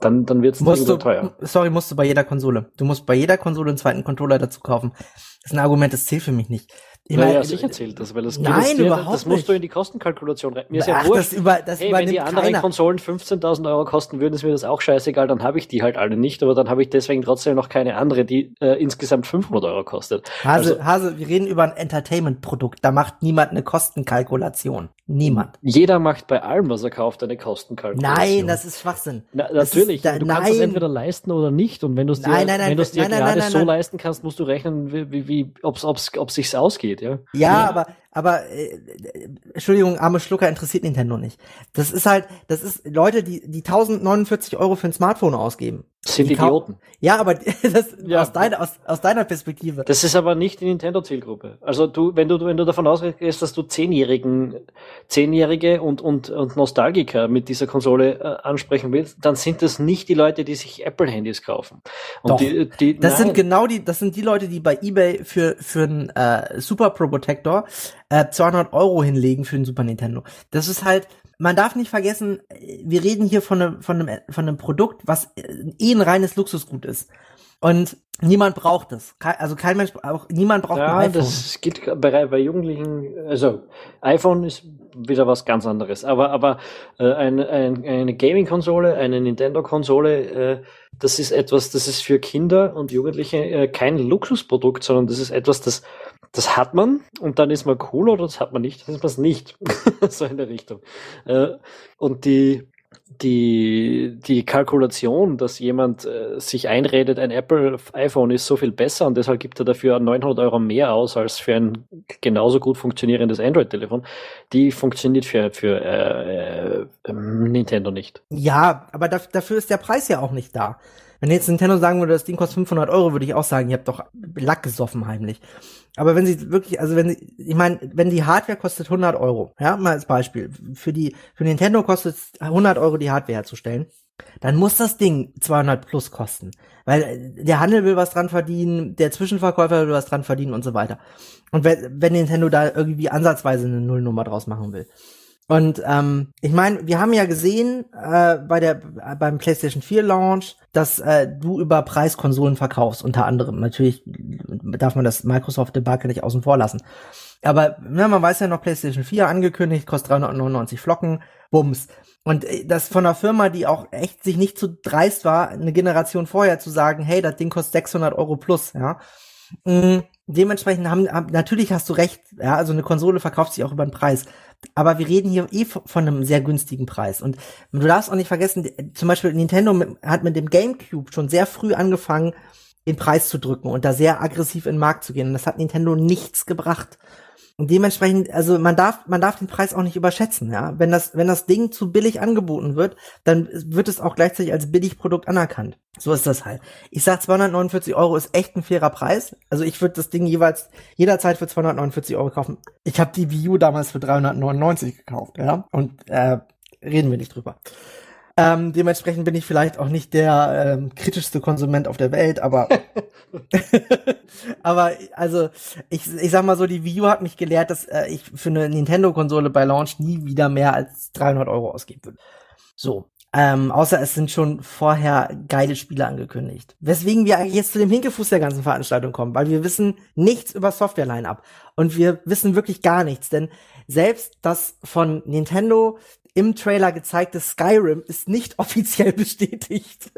dann, dann wird es teuer. Sorry, musst du bei jeder Konsole. Du musst bei jeder Konsole einen zweiten Controller dazu kaufen. Das ist ein Argument, das zählt für mich nicht. Ich meine, ja, sicher zählt das, weil das Nein, dir, überhaupt das musst du in die Kostenkalkulation rein. Mir ist ja Ach, wurscht. Das über, das hey, wenn die anderen keiner. Konsolen 15.000 Euro kosten würden, ist mir das auch scheißegal, dann habe ich die halt alle nicht, aber dann habe ich deswegen trotzdem noch keine andere, die äh, insgesamt 500 Euro kostet. Hase, also, Hase, wir reden über ein Entertainment-Produkt, da macht niemand eine Kostenkalkulation. Niemand. Jeder macht bei allem, was er kauft, eine Kostenkalkulation. Nein, das ist Schwachsinn. Na, natürlich, da, du nein. kannst es entweder leisten oder nicht und wenn du es dir, nein, nein, wenn es dir gerade so leisten kannst, musst du rechnen, wie, wie, wie ob's, ob's, ob sich's ausgeht, ja. Ja, aber aber äh, Entschuldigung, arme Schlucker interessiert Nintendo nicht. Das ist halt, das ist Leute, die die 1049 Euro für ein Smartphone ausgeben. Das sind Idioten. Ja, aber das ja. aus deiner aus, aus deiner Perspektive. Das ist aber nicht die Nintendo Zielgruppe. Also du, wenn du wenn du davon ausgehst, dass du zehnjährigen, zehnjährige und und und Nostalgiker mit dieser Konsole äh, ansprechen willst, dann sind das nicht die Leute, die sich Apple Handys kaufen. Und Doch. Die, die, das nein. sind genau die, das sind die Leute, die bei eBay für für einen äh, Super Pro Protector äh, 200 Euro hinlegen für den Super Nintendo. Das ist halt, man darf nicht vergessen, wir reden hier von einem, von einem, von einem Produkt, was eh ein reines Luxusgut ist. Und niemand braucht es. Also kein Mensch, auch niemand braucht ja, ein iPhone. Das geht bei, bei Jugendlichen, also iPhone ist wieder was ganz anderes. Aber, aber äh, ein, ein, eine Gaming-Konsole, eine Nintendo-Konsole, äh, das ist etwas, das ist für Kinder und Jugendliche äh, kein Luxusprodukt, sondern das ist etwas, das das hat man und dann ist man cool oder das hat man nicht, dann ist man es nicht. so in der Richtung. Äh, und die, die, die Kalkulation, dass jemand äh, sich einredet, ein Apple iPhone ist so viel besser und deshalb gibt er dafür 900 Euro mehr aus als für ein genauso gut funktionierendes Android-Telefon, die funktioniert für, für äh, äh, Nintendo nicht. Ja, aber dafür ist der Preis ja auch nicht da. Wenn jetzt Nintendo sagen würde, das Ding kostet 500 Euro, würde ich auch sagen, ihr habt doch Lack gesoffen heimlich. Aber wenn sie wirklich, also wenn sie, ich meine, wenn die Hardware kostet 100 Euro, ja, mal als Beispiel, für die, für Nintendo kostet es 100 Euro die Hardware herzustellen, dann muss das Ding 200 plus kosten. Weil der Handel will was dran verdienen, der Zwischenverkäufer will was dran verdienen und so weiter. Und wenn, wenn Nintendo da irgendwie ansatzweise eine Nullnummer draus machen will. Und ähm, ich meine, wir haben ja gesehen äh, bei der beim PlayStation 4 Launch, dass äh, du über Preiskonsolen verkaufst, unter anderem. Natürlich darf man das Microsoft-Debakel nicht außen vor lassen. Aber ja, man weiß ja noch, PlayStation 4 angekündigt, kostet 399 Flocken, Bums. Und äh, das von einer Firma, die auch echt sich nicht zu dreist war, eine Generation vorher zu sagen, hey, das Ding kostet 600 Euro plus, ja. Mhm dementsprechend haben, haben, natürlich hast du recht, ja, also eine Konsole verkauft sich auch über den Preis. Aber wir reden hier eh von einem sehr günstigen Preis. Und du darfst auch nicht vergessen, zum Beispiel Nintendo hat mit dem GameCube schon sehr früh angefangen, den Preis zu drücken und da sehr aggressiv in den Markt zu gehen. Und das hat Nintendo nichts gebracht. Und dementsprechend, also man darf, man darf den Preis auch nicht überschätzen, ja. Wenn das, wenn das Ding zu billig angeboten wird, dann wird es auch gleichzeitig als Billigprodukt anerkannt. So ist das halt. Ich sag 249 Euro ist echt ein fairer Preis. Also ich würde das Ding jeweils jederzeit für 249 Euro kaufen. Ich habe die Wii U damals für 399 gekauft, ja. Und äh, reden wir nicht drüber. Ähm, dementsprechend bin ich vielleicht auch nicht der ähm, kritischste Konsument auf der Welt, aber aber also ich, ich sag mal so, die Wii U hat mich gelehrt, dass äh, ich für eine Nintendo-Konsole bei Launch nie wieder mehr als 300 Euro ausgeben würde. So, Ähm, außer es sind schon vorher geile Spiele angekündigt. Weswegen wir eigentlich jetzt zu dem Hinkefuß der ganzen Veranstaltung kommen, weil wir wissen nichts über Software-Line-Up. Und wir wissen wirklich gar nichts, denn selbst das von Nintendo im Trailer gezeigte Skyrim ist nicht offiziell bestätigt.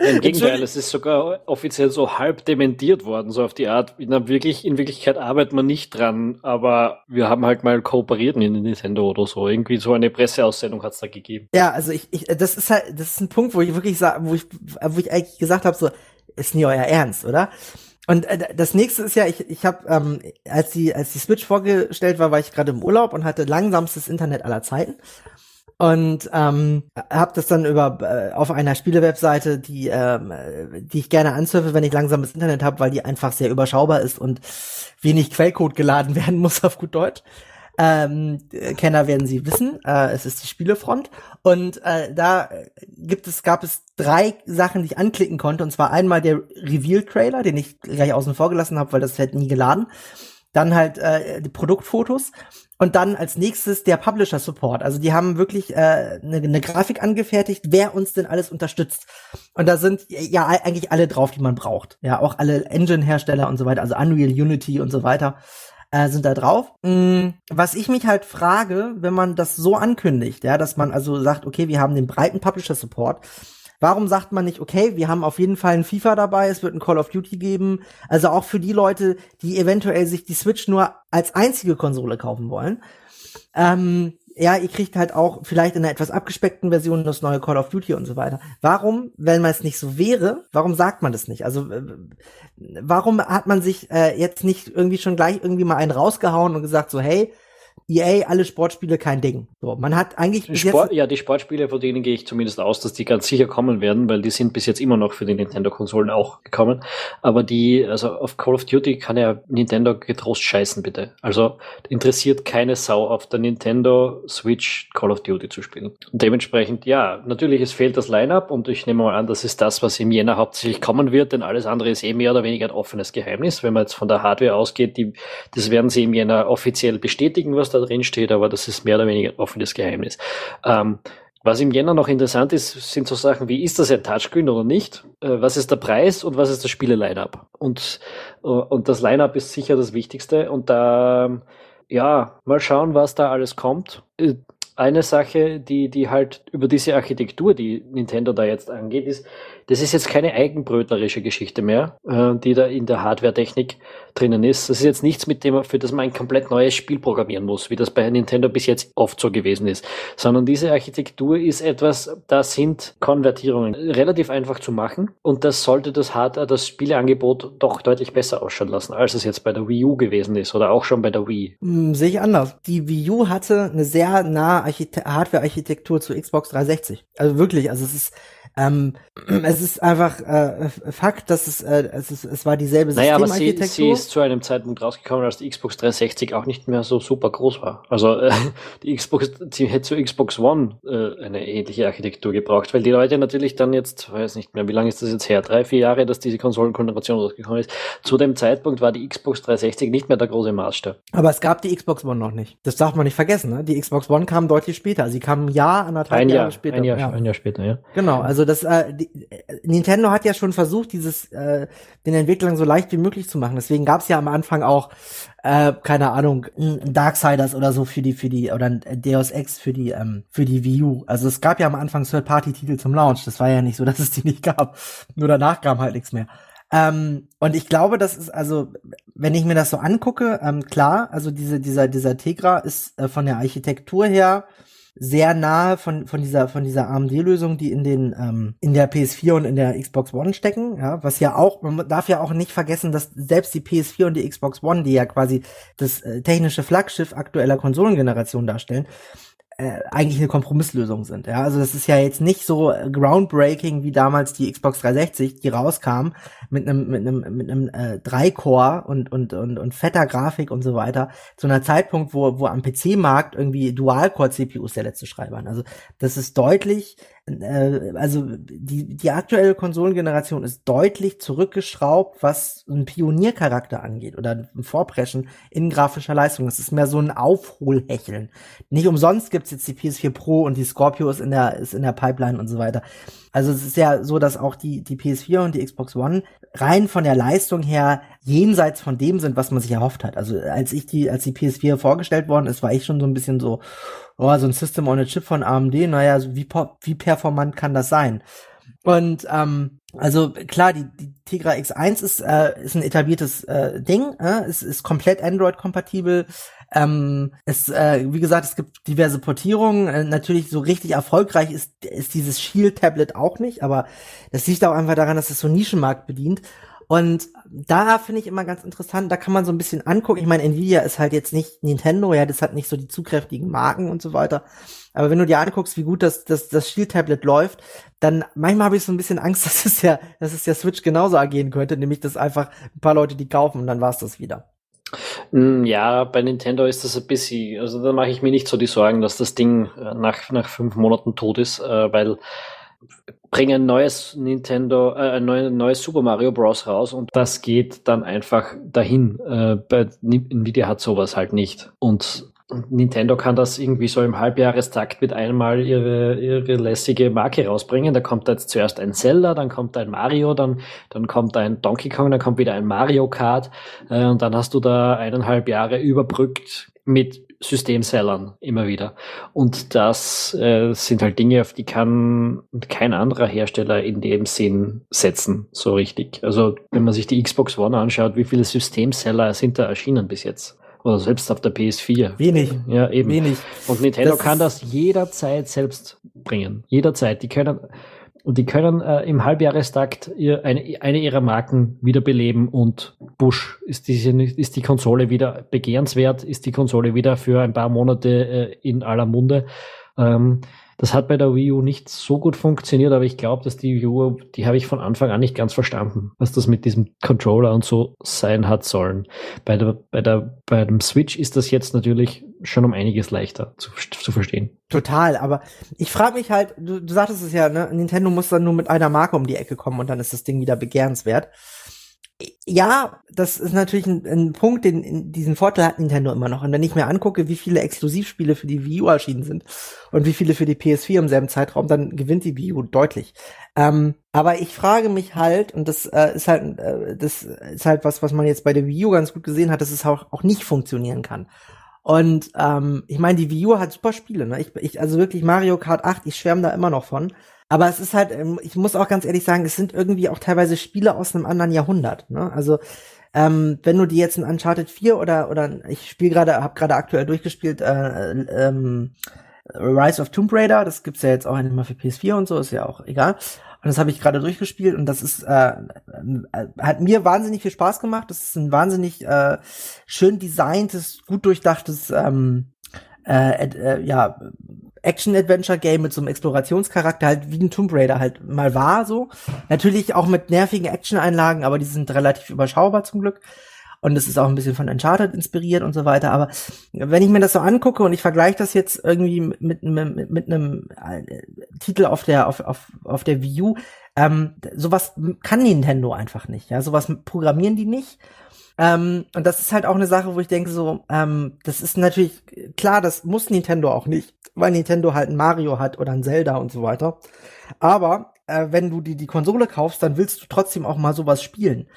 Im Gegenteil, es ist sogar offiziell so halb dementiert worden, so auf die Art. In, wirklich, in Wirklichkeit arbeitet man nicht dran, aber wir haben halt mal kooperiert mit Nintendo oder so. Irgendwie so eine Presseaussendung hat es da gegeben. Ja, also ich, ich, das ist halt, das ist ein Punkt, wo ich wirklich sage, wo ich, wo ich eigentlich gesagt habe, so, ist nie euer Ernst, oder? Und äh, das nächste ist ja, ich, ich habe, ähm, als die, als die Switch vorgestellt war, war ich gerade im Urlaub und hatte langsamstes Internet aller Zeiten und ähm, habe das dann über äh, auf einer Spielewebseite, die ähm, die ich gerne ansurfe, wenn ich langsames Internet habe, weil die einfach sehr überschaubar ist und wenig Quellcode geladen werden muss auf gut Deutsch. Ähm, Kenner werden sie wissen, äh, es ist die Spielefront und äh, da gibt es gab es drei Sachen, die ich anklicken konnte und zwar einmal der Reveal Trailer, den ich gleich außen vor gelassen habe, weil das hätte nie geladen. Dann halt äh, die Produktfotos und dann als nächstes der Publisher Support. Also die haben wirklich äh, eine, eine Grafik angefertigt, wer uns denn alles unterstützt. Und da sind ja eigentlich alle drauf, die man braucht. Ja, auch alle Engine-Hersteller und so weiter, also Unreal, Unity und so weiter äh, sind da drauf. Mhm. Was ich mich halt frage, wenn man das so ankündigt, ja, dass man also sagt, okay, wir haben den breiten Publisher Support Warum sagt man nicht, okay, wir haben auf jeden Fall ein FIFA dabei, es wird ein Call of Duty geben. Also auch für die Leute, die eventuell sich die Switch nur als einzige Konsole kaufen wollen. Ähm, ja, ihr kriegt halt auch vielleicht in einer etwas abgespeckten Version das neue Call of Duty und so weiter. Warum, wenn man es nicht so wäre, warum sagt man das nicht? Also warum hat man sich äh, jetzt nicht irgendwie schon gleich irgendwie mal einen rausgehauen und gesagt so, hey, EA, alle Sportspiele kein Ding. So, man hat eigentlich Sport, ja, die Sportspiele, von denen gehe ich zumindest aus, dass die ganz sicher kommen werden, weil die sind bis jetzt immer noch für die Nintendo-Konsolen auch gekommen. Aber die, also auf Call of Duty kann ja Nintendo getrost scheißen, bitte. Also interessiert keine Sau auf der Nintendo Switch Call of Duty zu spielen. Und dementsprechend, ja, natürlich, es fehlt das Line-Up und ich nehme mal an, das ist das, was im Jänner hauptsächlich kommen wird, denn alles andere ist eh mehr oder weniger ein offenes Geheimnis. Wenn man jetzt von der Hardware ausgeht, die, das werden sie im Jänner offiziell bestätigen, was da drin steht, aber das ist mehr oder weniger ein offenes Geheimnis. Ähm, was im Jänner noch interessant ist, sind so Sachen wie, ist das ein Touchscreen oder nicht? Äh, was ist der Preis und was ist das Spiele-Line-Up? Und, äh, und das Line-Up ist sicher das Wichtigste. Und da, ja, mal schauen, was da alles kommt. Äh, eine Sache, die, die halt über diese Architektur, die Nintendo da jetzt angeht, ist, das ist jetzt keine eigenbrötlerische Geschichte mehr, äh, die da in der Hardware-Technik drinnen ist. Das ist jetzt nichts, mit dem, für das man ein komplett neues Spiel programmieren muss, wie das bei Nintendo bis jetzt oft so gewesen ist. Sondern diese Architektur ist etwas, da sind Konvertierungen relativ einfach zu machen und das sollte das Hardware, das Spieleangebot doch deutlich besser ausschauen lassen, als es jetzt bei der Wii U gewesen ist oder auch schon bei der Wii. Hm, sehe ich anders. Die Wii U hatte eine sehr nahe Hardware-Architektur zu Xbox 360. Also wirklich, also es ist ähm, es ist einfach äh, Fakt, dass es, äh, es, ist, es war dieselbe naja, Systemarchitektur. Aber sie, sie ist zu einem Zeitpunkt rausgekommen, als die Xbox 360 auch nicht mehr so super groß war. Also äh, die Xbox, sie hätte zu Xbox One äh, eine ähnliche Architektur gebraucht, weil die Leute natürlich dann jetzt, weiß nicht mehr, wie lange ist das jetzt her, drei, vier Jahre, dass diese Konsolengeneration rausgekommen ist. Zu dem Zeitpunkt war die Xbox 360 nicht mehr der große Maßstab. Aber es gab die Xbox One noch nicht. Das darf man nicht vergessen. Ne? Die Xbox One kam deutlich später. Sie kam ein Jahr, anderthalb ein Jahre Jahr, später. Ein Jahr, ja. ein Jahr später, ja. Genau, also das äh, die, äh, Nintendo hat ja schon versucht, dieses äh, den Entwicklern so leicht wie möglich zu machen. Deswegen gab es ja am Anfang auch äh, keine Ahnung Darksiders oder so für die für die oder Deus Ex für die ähm, für die Wii U. Also es gab ja am Anfang Third Party Titel zum Launch. Das war ja nicht so, dass es die nicht gab. Nur danach kam halt nichts mehr. Ähm, und ich glaube, das ist also, wenn ich mir das so angucke, ähm, klar, also diese, dieser, dieser Tegra ist äh, von der Architektur her sehr nahe von, von dieser, von dieser AMD-Lösung, die in den, ähm, in der PS4 und in der Xbox One stecken, ja, was ja auch, man darf ja auch nicht vergessen, dass selbst die PS4 und die Xbox One, die ja quasi das äh, technische Flaggschiff aktueller Konsolengeneration darstellen, äh, eigentlich eine Kompromisslösung sind. Ja, also das ist ja jetzt nicht so äh, groundbreaking wie damals die Xbox 360, die rauskam mit einem mit einem mit einem äh, 3-Core und und und und fetter Grafik und so weiter zu einer Zeitpunkt, wo wo am PC-Markt irgendwie Dual-Core CPUs der letzte Schreiber. Also das ist deutlich äh, also die, die aktuelle Konsolengeneration ist deutlich zurückgeschraubt, was einen Pioniercharakter angeht oder ein Vorpreschen in grafischer Leistung. Es ist mehr so ein Aufholhecheln. Nicht umsonst gibt's jetzt die PS4 Pro und die Scorpio ist in der, ist in der Pipeline und so weiter. Also es ist ja so, dass auch die, die PS4 und die Xbox One rein von der Leistung her jenseits von dem sind, was man sich erhofft hat. Also als ich die, als die PS4 vorgestellt worden ist, war ich schon so ein bisschen so, oh, so ein System on a Chip von AMD, naja, wie, wie performant kann das sein? Und ähm, also klar, die, die Tegra X1 ist, äh, ist ein etabliertes äh, Ding, äh, es ist komplett Android-kompatibel. Ähm, es, äh, wie gesagt, es gibt diverse Portierungen. Äh, natürlich so richtig erfolgreich ist, ist dieses Shield-Tablet auch nicht, aber das liegt auch einfach daran, dass es so Nischenmarkt bedient. Und da finde ich immer ganz interessant, da kann man so ein bisschen angucken. Ich meine, Nvidia ist halt jetzt nicht Nintendo, ja, das hat nicht so die zugkräftigen Marken und so weiter. Aber wenn du dir anguckst, wie gut das, das, das Shield-Tablet läuft, dann manchmal habe ich so ein bisschen Angst, dass es ja, dass es ja Switch genauso agieren könnte, nämlich dass einfach ein paar Leute die kaufen und dann war's das wieder. Hm, ja, bei Nintendo ist das ein bisschen, also da mache ich mir nicht so die Sorgen, dass das Ding äh, nach, nach fünf Monaten tot ist, äh, weil bringen ein neues Nintendo, äh, ein neues, neues Super Mario Bros. raus und das geht dann einfach dahin. Äh, bei Nvidia hat sowas halt nicht. Und Nintendo kann das irgendwie so im Halbjahrestakt mit einmal ihre, ihre lässige Marke rausbringen. Da kommt jetzt zuerst ein Zelda, dann kommt ein Mario, dann, dann kommt ein Donkey Kong, dann kommt wieder ein Mario Kart äh, und dann hast du da eineinhalb Jahre überbrückt mit Systemsellern immer wieder. Und das äh, sind halt Dinge, auf die kann kein anderer Hersteller in dem Sinn setzen, so richtig. Also wenn man sich die Xbox One anschaut, wie viele Systemseller sind da erschienen bis jetzt? Oder selbst auf der PS4. Wenig. Ja, eben. Wenig. Und Nintendo das kann das jederzeit selbst bringen. Jederzeit. Die können, und die können äh, im Halbjahrestakt ihr, eine, eine ihrer Marken wiederbeleben und Bush ist, diese, ist die Konsole wieder begehrenswert, ist die Konsole wieder für ein paar Monate äh, in aller Munde. Ähm, das hat bei der Wii U nicht so gut funktioniert, aber ich glaube, dass die Wii U, die habe ich von Anfang an nicht ganz verstanden, was das mit diesem Controller und so sein hat sollen. Bei der, bei der, bei dem Switch ist das jetzt natürlich schon um einiges leichter zu, zu verstehen. Total, aber ich frage mich halt, du, du sagtest es ja, ne, Nintendo muss dann nur mit einer Marke um die Ecke kommen und dann ist das Ding wieder begehrenswert ja, das ist natürlich ein, ein Punkt, den diesen Vorteil hat Nintendo immer noch. Und wenn ich mir angucke, wie viele Exklusivspiele für die Wii U erschienen sind und wie viele für die PS4 im selben Zeitraum, dann gewinnt die Wii U deutlich. Ähm, aber ich frage mich halt, und das äh, ist halt, äh, das ist halt was, was man jetzt bei der Wii U ganz gut gesehen hat, dass es auch, auch nicht funktionieren kann. Und ähm, ich meine, die Wii U hat super Spiele. Ne? Ich, ich, also wirklich Mario Kart 8, ich schwärme da immer noch von. Aber es ist halt, ähm, ich muss auch ganz ehrlich sagen, es sind irgendwie auch teilweise Spiele aus einem anderen Jahrhundert. Ne? Also ähm, wenn du die jetzt in Uncharted 4 oder oder ich spiele gerade, habe gerade aktuell durchgespielt äh, ähm, Rise of Tomb Raider, das gibt's ja jetzt auch einmal für PS4 und so, ist ja auch egal. Und das habe ich gerade durchgespielt und das ist äh, äh, hat mir wahnsinnig viel Spaß gemacht. Das ist ein wahnsinnig äh, schön designtes, gut durchdachtes ähm, äh, äh, ja Action-Adventure-Game mit so einem Explorationscharakter, halt wie ein Tomb Raider halt mal war, so. Natürlich auch mit nervigen Action-Einlagen, aber die sind relativ überschaubar zum Glück. Und es ist auch ein bisschen von Uncharted inspiriert und so weiter. Aber wenn ich mir das so angucke und ich vergleiche das jetzt irgendwie mit, mit, mit einem äh, Titel auf der, auf, auf, auf der Wii U, ähm, sowas kann Nintendo einfach nicht. Ja, sowas programmieren die nicht. Ähm, und das ist halt auch eine Sache, wo ich denke so, ähm, das ist natürlich klar, das muss Nintendo auch nicht, weil Nintendo halt ein Mario hat oder ein Zelda und so weiter. Aber äh, wenn du die, die Konsole kaufst, dann willst du trotzdem auch mal sowas spielen.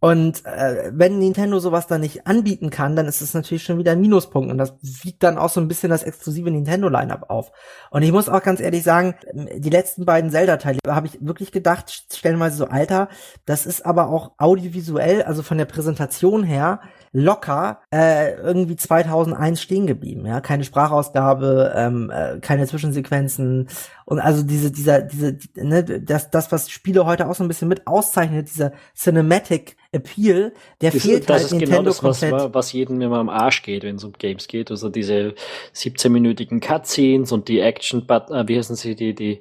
Und äh, wenn Nintendo sowas dann nicht anbieten kann, dann ist es natürlich schon wieder ein Minuspunkt und das wiegt dann auch so ein bisschen das exklusive Nintendo-Line-Up auf. Und ich muss auch ganz ehrlich sagen, die letzten beiden Zelda-Teile habe ich wirklich gedacht, stellenweise so alter, das ist aber auch audiovisuell, also von der Präsentation her, locker äh, irgendwie 2001 stehen geblieben. Ja, keine Sprachausgabe, ähm, äh, keine Zwischensequenzen und also diese dieser diese ne, das das was Spiele heute auch so ein bisschen mit auszeichnet, dieser Cinematic Appeal, der das, fehlt das halt ist genau Nintendo genau das, was, was jedem immer am Arsch geht, wenn es um Games geht. Also diese 17-minütigen Cutscenes und die Action, äh, wie heißen sie, die, die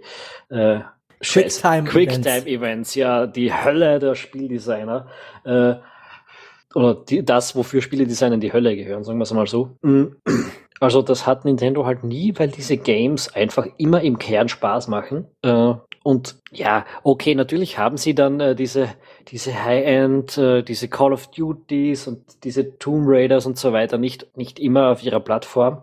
äh, Quicktime Quicktime Events, ja, die Hölle der Spieldesigner. Äh, oder die, das, wofür Spieledesigner in die Hölle gehören, sagen wir es mal so. Mm. Also das hat Nintendo halt nie, weil diese Games einfach immer im Kern Spaß machen. Äh, und ja, okay, natürlich haben sie dann äh, diese, diese High-End, äh, diese Call of Duties und diese Tomb Raiders und so weiter nicht, nicht immer auf ihrer Plattform.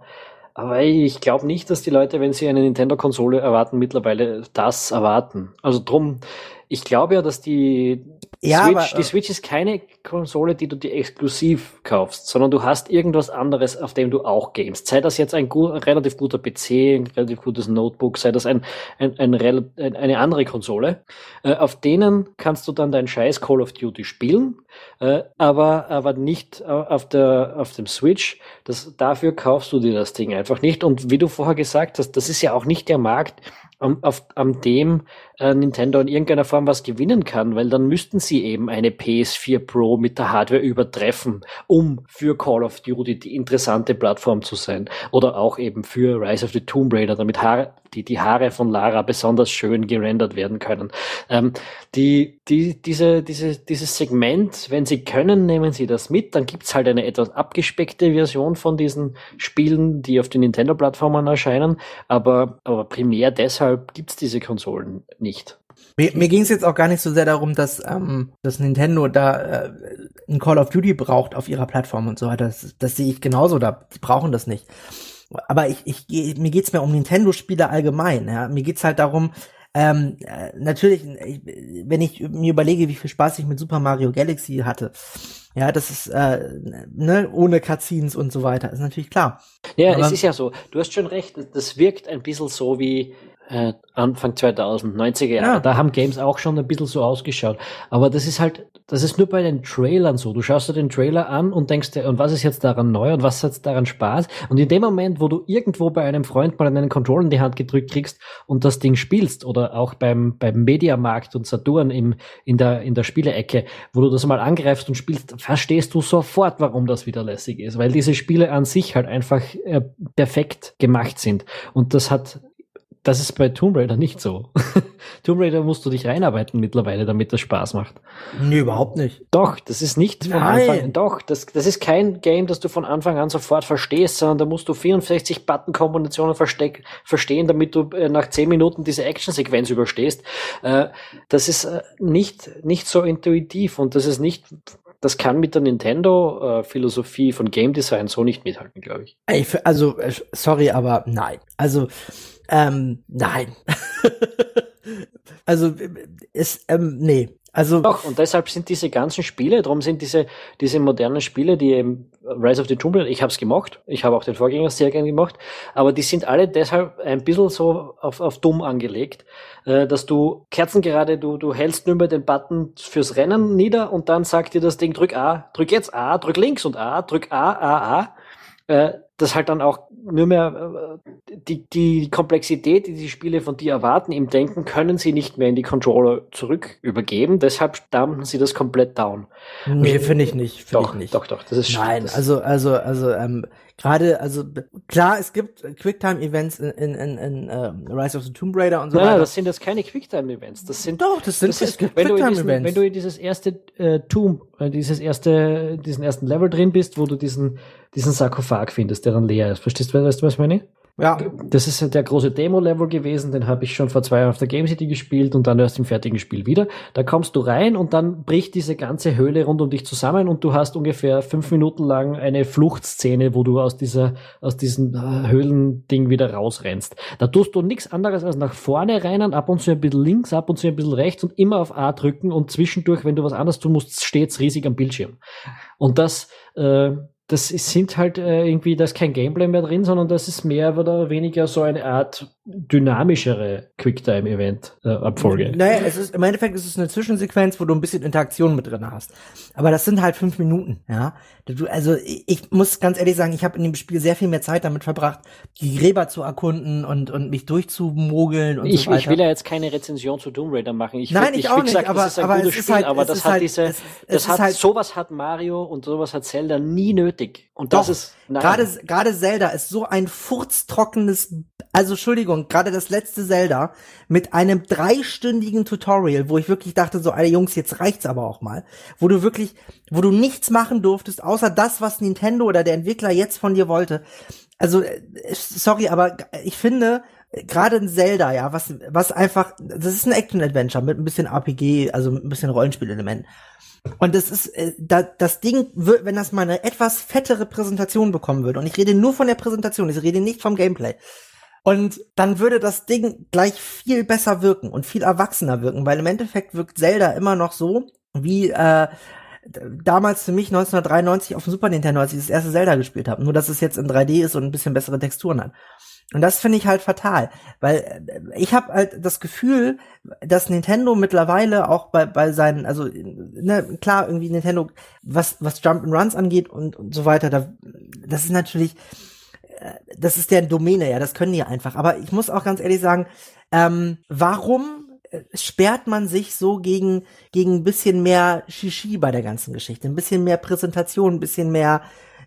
Aber ich glaube nicht, dass die Leute, wenn sie eine Nintendo-Konsole erwarten, mittlerweile das erwarten. Also drum, ich glaube ja, dass die ja, Switch, aber, die Switch ist keine Konsole, die du dir exklusiv kaufst, sondern du hast irgendwas anderes, auf dem du auch gamest. Sei das jetzt ein, gut, ein relativ guter PC, ein relativ gutes Notebook, sei das ein, ein, ein, ein eine andere Konsole, äh, auf denen kannst du dann dein scheiß Call of Duty spielen, äh, aber, aber nicht auf der, auf dem Switch. Das, dafür kaufst du dir das Ding einfach nicht. Und wie du vorher gesagt hast, das ist ja auch nicht der Markt, am, auf, an dem äh, Nintendo in irgendeiner Form was gewinnen kann, weil dann müssten sie eben eine PS4 Pro mit der Hardware übertreffen, um für Call of Duty die interessante Plattform zu sein. Oder auch eben für Rise of the Tomb Raider, damit Haar die, die Haare von Lara besonders schön gerendert werden können. Ähm, die, die, diese, diese, dieses Segment, wenn sie können, nehmen sie das mit. Dann gibt's halt eine etwas abgespeckte Version von diesen Spielen, die auf den Nintendo-Plattformen erscheinen. Aber, aber primär deshalb gibt's diese Konsolen nicht. Mir, mir ging es jetzt auch gar nicht so sehr darum, dass, ähm, dass Nintendo da äh, ein Call of Duty braucht auf ihrer Plattform und so weiter. Das, das sehe ich genauso da. Die brauchen das nicht. Aber ich, ich, mir geht's mehr um Nintendo-Spiele allgemein. Ja? Mir geht's halt darum, ähm, äh, natürlich, ich, wenn ich mir überlege, wie viel Spaß ich mit Super Mario Galaxy hatte, ja, das ist äh, ne, ohne Cutscenes und so weiter, ist natürlich klar. Ja, Aber, es ist ja so. Du hast schon recht. Das wirkt ein bisschen so wie äh, Anfang 2000, 90er Jahre. Ja. Da haben Games auch schon ein bisschen so ausgeschaut. Aber das ist halt, das ist nur bei den Trailern so. Du schaust dir den Trailer an und denkst dir, und was ist jetzt daran neu und was hat daran Spaß? Und in dem Moment, wo du irgendwo bei einem Freund mal einen Controller in die Hand gedrückt kriegst und das Ding spielst oder auch beim, beim Mediamarkt und Saturn im, in der, in der Spielecke, wo du das mal angreifst und spielst, verstehst du sofort, warum das wieder lässig ist. Weil diese Spiele an sich halt einfach äh, perfekt gemacht sind. Und das hat das ist bei Tomb Raider nicht so. Tomb Raider musst du dich reinarbeiten mittlerweile, damit das Spaß macht. Nee, überhaupt nicht. Doch, das ist nicht von Nein. Anfang Doch, das, das ist kein Game, das du von Anfang an sofort verstehst, sondern da musst du 64 Button-Kombinationen verstehen, damit du äh, nach 10 Minuten diese Action-Sequenz überstehst. Äh, das ist äh, nicht, nicht so intuitiv und das ist nicht das kann mit der Nintendo-Philosophie von Game Design so nicht mithalten, glaube ich. Also, sorry, aber nein. Also, ähm, nein. also, ist, ähm, nee. Also Doch, und deshalb sind diese ganzen Spiele, darum sind diese, diese modernen Spiele, die eben Rise of the Tomb Raider, ich habe es gemacht, ich habe auch den Vorgänger sehr gern gemacht, aber die sind alle deshalb ein bisschen so auf, auf dumm angelegt, äh, dass du Kerzen gerade, du, du hältst nur mal den Button fürs Rennen nieder und dann sagt dir das Ding, drück A, drück jetzt A, drück links und A, drück A, A, A. Äh, dass halt dann auch nur mehr äh, die, die Komplexität, die die Spiele von dir erwarten, im Denken, können sie nicht mehr in die Controller zurück übergeben. Deshalb dampfen sie das komplett down. Nee, finde ich nicht. Find doch, ich nicht. doch, doch. Das ist Nein, das also, also, also, ähm, gerade, also klar, es gibt Quicktime-Events in, in, in, in uh, Rise of the Tomb Raider und so Nein, weiter. das sind jetzt keine Quicktime-Events. Das sind doch, das sind das ist, wenn du, diesen, wenn du in dieses erste äh, Tomb, äh, dieses erste, diesen ersten Level drin bist, wo du diesen diesen Sarkophag findest, der dann leer ist. Verstehst du, weißt du was ich meine? Ja. Das ist der große Demo-Level gewesen, den habe ich schon vor zwei Jahren auf der Game City gespielt und dann erst im fertigen Spiel wieder. Da kommst du rein und dann bricht diese ganze Höhle rund um dich zusammen und du hast ungefähr fünf Minuten lang eine Fluchtszene, wo du aus dieser, aus diesem äh, Höhlending wieder rausrennst. Da tust du nichts anderes als nach vorne rennen, ab und zu ein bisschen links, ab und zu ein bisschen rechts und immer auf A drücken und zwischendurch, wenn du was anderes tun musst, steht's riesig am Bildschirm. Und das, äh, das ist, sind halt äh, irgendwie, da ist kein Gameplay mehr drin, sondern das ist mehr oder weniger so eine Art dynamischere Quicktime-Event-Abfolge. Äh, naja, es ist, im Endeffekt ist es eine Zwischensequenz, wo du ein bisschen Interaktion mit drin hast. Aber das sind halt fünf Minuten, ja. Du, also ich, ich muss ganz ehrlich sagen, ich habe in dem Spiel sehr viel mehr Zeit damit verbracht, die Gräber zu erkunden und, und mich durchzumogeln und ich, so weiter. Ich will ja jetzt keine Rezension zu Doom Raider machen. Ich Nein, ich auch nicht, gesagt, aber, das ist ein aber gutes Spiel, halt, aber das hat halt, diese, es, das hat, halt, sowas hat Mario und sowas hat Zelda nie nötig. Und das doch, ist, gerade, gerade Zelda ist so ein furztrockenes, also Entschuldigung, gerade das letzte Zelda mit einem dreistündigen Tutorial, wo ich wirklich dachte so, alle Jungs, jetzt reicht's aber auch mal, wo du wirklich, wo du nichts machen durftest, außer das, was Nintendo oder der Entwickler jetzt von dir wollte. also äh, sorry, aber ich finde gerade in Zelda, ja, was was einfach, das ist ein Action Adventure mit ein bisschen RPG, also mit ein bisschen Rollenspielelement. Und das ist, äh, da, das Ding, wird, wenn das mal eine etwas fettere Präsentation bekommen würde, und ich rede nur von der Präsentation, ich rede nicht vom Gameplay, und dann würde das Ding gleich viel besser wirken und viel erwachsener wirken, weil im Endeffekt wirkt Zelda immer noch so, wie äh, damals für mich 1993 auf dem Super Nintendo, als ich das erste Zelda gespielt habe. Nur, dass es jetzt in 3D ist und ein bisschen bessere Texturen hat. Und das finde ich halt fatal, weil äh, ich habe halt das Gefühl, dass Nintendo mittlerweile auch bei bei seinen, also ne, klar irgendwie Nintendo, was was Jump and Runs angeht und, und so weiter, da, das ist natürlich, äh, das ist deren Domäne, ja, das können die einfach. Aber ich muss auch ganz ehrlich sagen, ähm, warum sperrt man sich so gegen, gegen ein bisschen mehr Shishi bei der ganzen Geschichte, ein bisschen mehr Präsentation, ein bisschen mehr,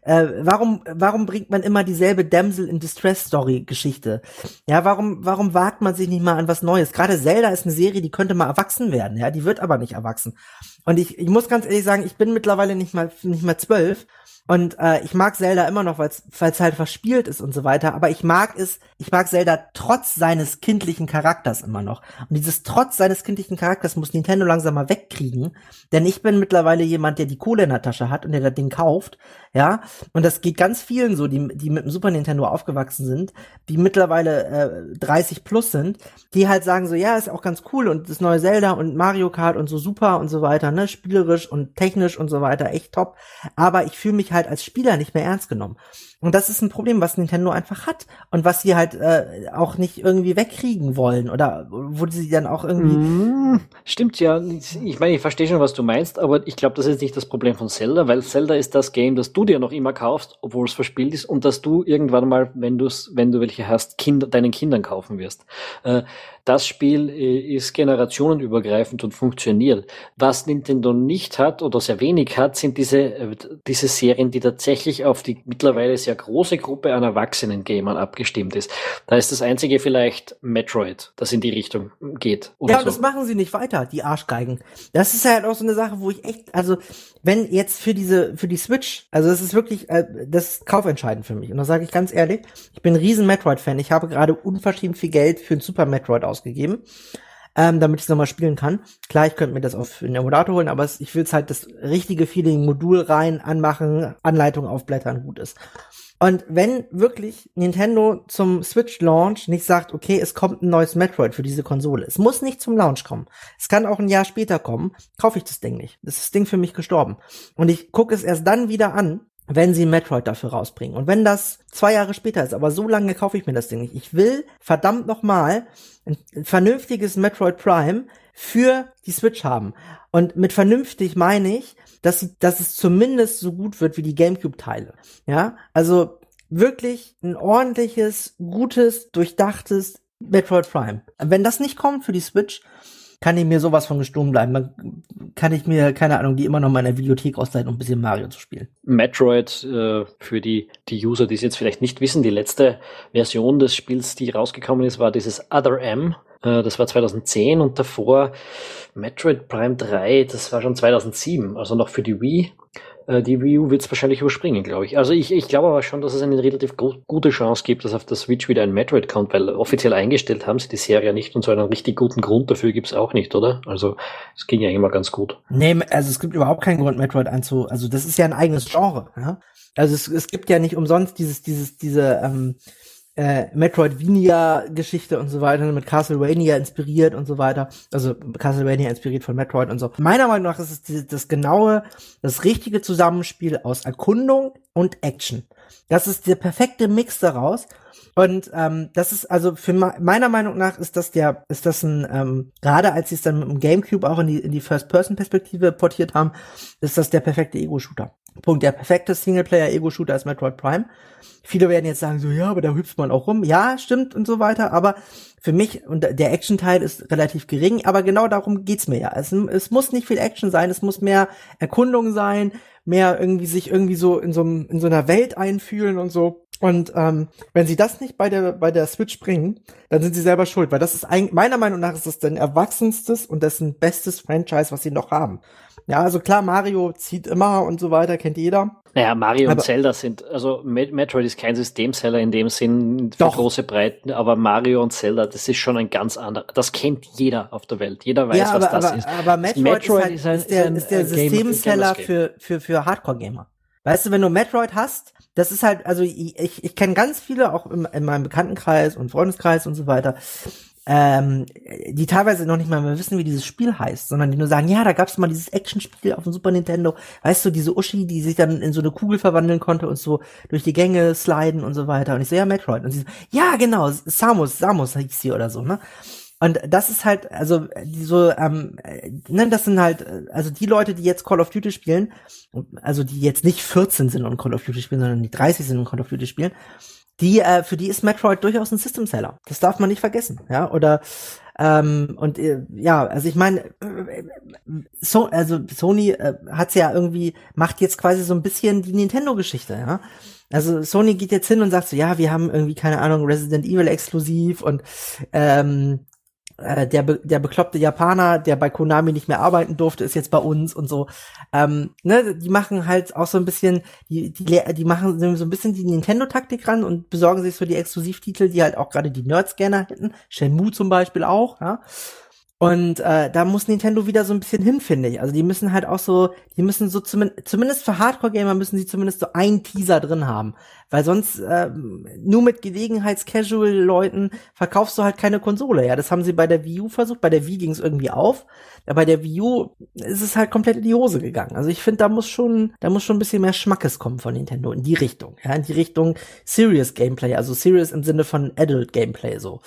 äh, warum, warum bringt man immer dieselbe Damsel in Distress Story Geschichte? Ja, warum, warum wagt man sich nicht mal an was Neues? Gerade Zelda ist eine Serie, die könnte mal erwachsen werden, ja, die wird aber nicht erwachsen. Und ich, ich muss ganz ehrlich sagen, ich bin mittlerweile nicht mal, nicht mal zwölf und äh, ich mag Zelda immer noch, weil es halt verspielt ist und so weiter. Aber ich mag es, ich mag Zelda trotz seines kindlichen Charakters immer noch. Und dieses trotz seines kindlichen Charakters muss Nintendo langsam mal wegkriegen. Denn ich bin mittlerweile jemand, der die Kohle in der Tasche hat und der das Ding kauft. Ja. Und das geht ganz vielen so, die, die mit dem Super Nintendo aufgewachsen sind, die mittlerweile äh, 30 plus sind, die halt sagen so, ja, ist auch ganz cool und das neue Zelda und Mario Kart und so super und so weiter, ne? Spielerisch und technisch und so weiter, echt top. Aber ich fühle mich halt halt als Spieler nicht mehr ernst genommen. Und das ist ein Problem, was Nintendo einfach hat und was sie halt äh, auch nicht irgendwie wegkriegen wollen oder wo sie dann auch irgendwie. Mm, stimmt ja. Ich meine, ich verstehe schon, was du meinst, aber ich glaube, das ist nicht das Problem von Zelda, weil Zelda ist das Game, das du dir noch immer kaufst, obwohl es verspielt ist und das du irgendwann mal, wenn du wenn du welche hast, Kinder, deinen Kindern kaufen wirst. Äh, das Spiel äh, ist generationenübergreifend und funktioniert. Was Nintendo nicht hat oder sehr wenig hat, sind diese, äh, diese Serien, die tatsächlich auf die mittlerweile sehr große Gruppe an Erwachsenen-Gamern abgestimmt ist. Da ist das einzige vielleicht Metroid, das in die Richtung geht. Ja, so. das machen sie nicht weiter, die Arschgeigen. Das ist halt auch so eine Sache, wo ich echt, also wenn jetzt für diese, für die Switch, also das ist wirklich, äh, das ist kaufentscheidend für mich. Und da sage ich ganz ehrlich, ich bin ein riesen Metroid-Fan. Ich habe gerade unverschämt viel Geld für ein Super Metroid ausgegeben, ähm, damit ich es nochmal spielen kann. Klar, ich könnte mir das auf den Emulator holen, aber ich will halt das richtige Feeling, Modul rein, anmachen, Anleitung aufblättern, gut ist. Und wenn wirklich Nintendo zum Switch Launch nicht sagt, okay, es kommt ein neues Metroid für diese Konsole, es muss nicht zum Launch kommen, es kann auch ein Jahr später kommen, kaufe ich das Ding nicht. Das ist das Ding für mich gestorben. Und ich gucke es erst dann wieder an, wenn sie Metroid dafür rausbringen. Und wenn das zwei Jahre später ist, aber so lange kaufe ich mir das Ding nicht. Ich will verdammt nochmal ein, vernünftiges Metroid Prime für die Switch haben. Und mit vernünftig meine ich, dass, dass es zumindest so gut wird wie die GameCube-Teile. Ja, also wirklich ein ordentliches, gutes, durchdachtes Metroid Prime. Wenn das nicht kommt für die Switch, kann ich mir sowas von gestohlen bleiben. Dann kann ich mir, keine Ahnung, die immer noch in der Videothek ausleihen, um ein bisschen Mario zu spielen. Metroid, äh, für die, die User, die es jetzt vielleicht nicht wissen, die letzte Version des Spiels, die rausgekommen ist, war dieses Other M. Äh, das war 2010 und davor Metroid Prime 3, das war schon 2007, also noch für die Wii. Äh, die Wii U wird es wahrscheinlich überspringen, glaube ich. Also ich, ich glaube aber schon, dass es eine relativ gute Chance gibt, dass auf der Switch wieder ein Metroid kommt, weil offiziell eingestellt haben sie die Serie nicht und so einen richtig guten Grund dafür gibt es auch nicht, oder? Also es ging ja immer ganz gut. Nee, also es gibt überhaupt keinen Grund, Metroid einzu... Also das ist ja ein eigenes Genre. Ja? Also es, es gibt ja nicht umsonst dieses, dieses, diese ähm, äh, Metroidvania-Geschichte und so weiter, mit Castlevania inspiriert und so weiter. Also Castlevania inspiriert von Metroid und so. Meiner Meinung nach ist es die, das genaue, das richtige Zusammenspiel aus Erkundung und Action. Das ist der perfekte Mix daraus. Und ähm, das ist also für meiner Meinung nach ist das der ist das ein ähm, gerade als sie es dann mit dem GameCube auch in die in die First-Person-Perspektive portiert haben, ist das der perfekte Ego-Shooter. Punkt. Der perfekte Singleplayer-Ego-Shooter ist Metroid Prime. Viele werden jetzt sagen so, ja, aber da hüpft man auch rum. Ja, stimmt und so weiter. Aber für mich, und der Action-Teil ist relativ gering, aber genau darum geht's mir ja. Es, es muss nicht viel Action sein, es muss mehr Erkundung sein, mehr irgendwie sich irgendwie so in so, in so einer Welt einfühlen und so. Und ähm, wenn sie das nicht bei der bei der Switch bringen, dann sind sie selber schuld, weil das ist eigentlich meiner Meinung nach ist das dein erwachsenstes und dessen bestes Franchise, was sie noch haben. Ja, also klar, Mario zieht immer und so weiter, kennt jeder. Naja, Mario aber, und Zelda sind, also Metroid ist kein Systemseller in dem Sinn für doch. große Breiten, aber Mario und Zelda, das ist schon ein ganz anderer, das kennt jeder auf der Welt. Jeder weiß, ja, aber, was das aber, ist. Aber Metroid, Metroid ist, halt, ist, ein, ist, der, ist, der Systemseller für, für, für Hardcore-Gamer. Weißt du, wenn du Metroid hast, das ist halt, also ich, ich, ich kenne ganz viele, auch in, in meinem Bekanntenkreis und Freundeskreis und so weiter, ähm, die teilweise noch nicht mal mehr wissen, wie dieses Spiel heißt, sondern die nur sagen, ja, da gab's mal dieses Actionspiel auf dem Super Nintendo, weißt du, diese Uschi, die sich dann in so eine Kugel verwandeln konnte und so durch die Gänge sliden und so weiter. Und ich so, ja, Metroid. Und sie so, ja, genau, Samus, Samus hieß sie oder so, ne? Und das ist halt, also die so, ähm, ne, das sind halt, also die Leute, die jetzt Call of Duty spielen, also die jetzt nicht 14 sind und Call of Duty spielen, sondern die 30 sind und Call of Duty spielen, die, äh, für die ist Metroid durchaus ein System Seller. Das darf man nicht vergessen, ja. Oder ähm, und äh, ja, also ich meine, äh, so, also Sony äh, hat's ja irgendwie macht jetzt quasi so ein bisschen die Nintendo-Geschichte, ja. Also Sony geht jetzt hin und sagt so, ja, wir haben irgendwie keine Ahnung Resident Evil exklusiv und ähm, äh, der, der bekloppte Japaner, der bei Konami nicht mehr arbeiten durfte, ist jetzt bei uns und so. Ähm, ne, die machen halt auch so ein bisschen, die, die, die machen so ein bisschen die Nintendo-Taktik ran und besorgen sich so die Exklusivtitel, die halt auch gerade die Nerds gerne hätten. Shenmue zum Beispiel auch, ja. Und äh, da muss Nintendo wieder so ein bisschen hin, finde ich. Also die müssen halt auch so, die müssen so zum, zumindest für Hardcore-Gamer müssen sie zumindest so einen Teaser drin haben. Weil sonst äh, nur mit Gelegenheits-Casual-Leuten verkaufst du halt keine Konsole. Ja, das haben sie bei der Wii U versucht. Bei der Wii ging es irgendwie auf. Ja, bei der Wii U ist es halt komplett in die Hose gegangen. Also ich finde, da muss schon, da muss schon ein bisschen mehr Schmackes kommen von Nintendo in die Richtung. Ja, in die Richtung Serious Gameplay. Also Serious im Sinne von Adult Gameplay so.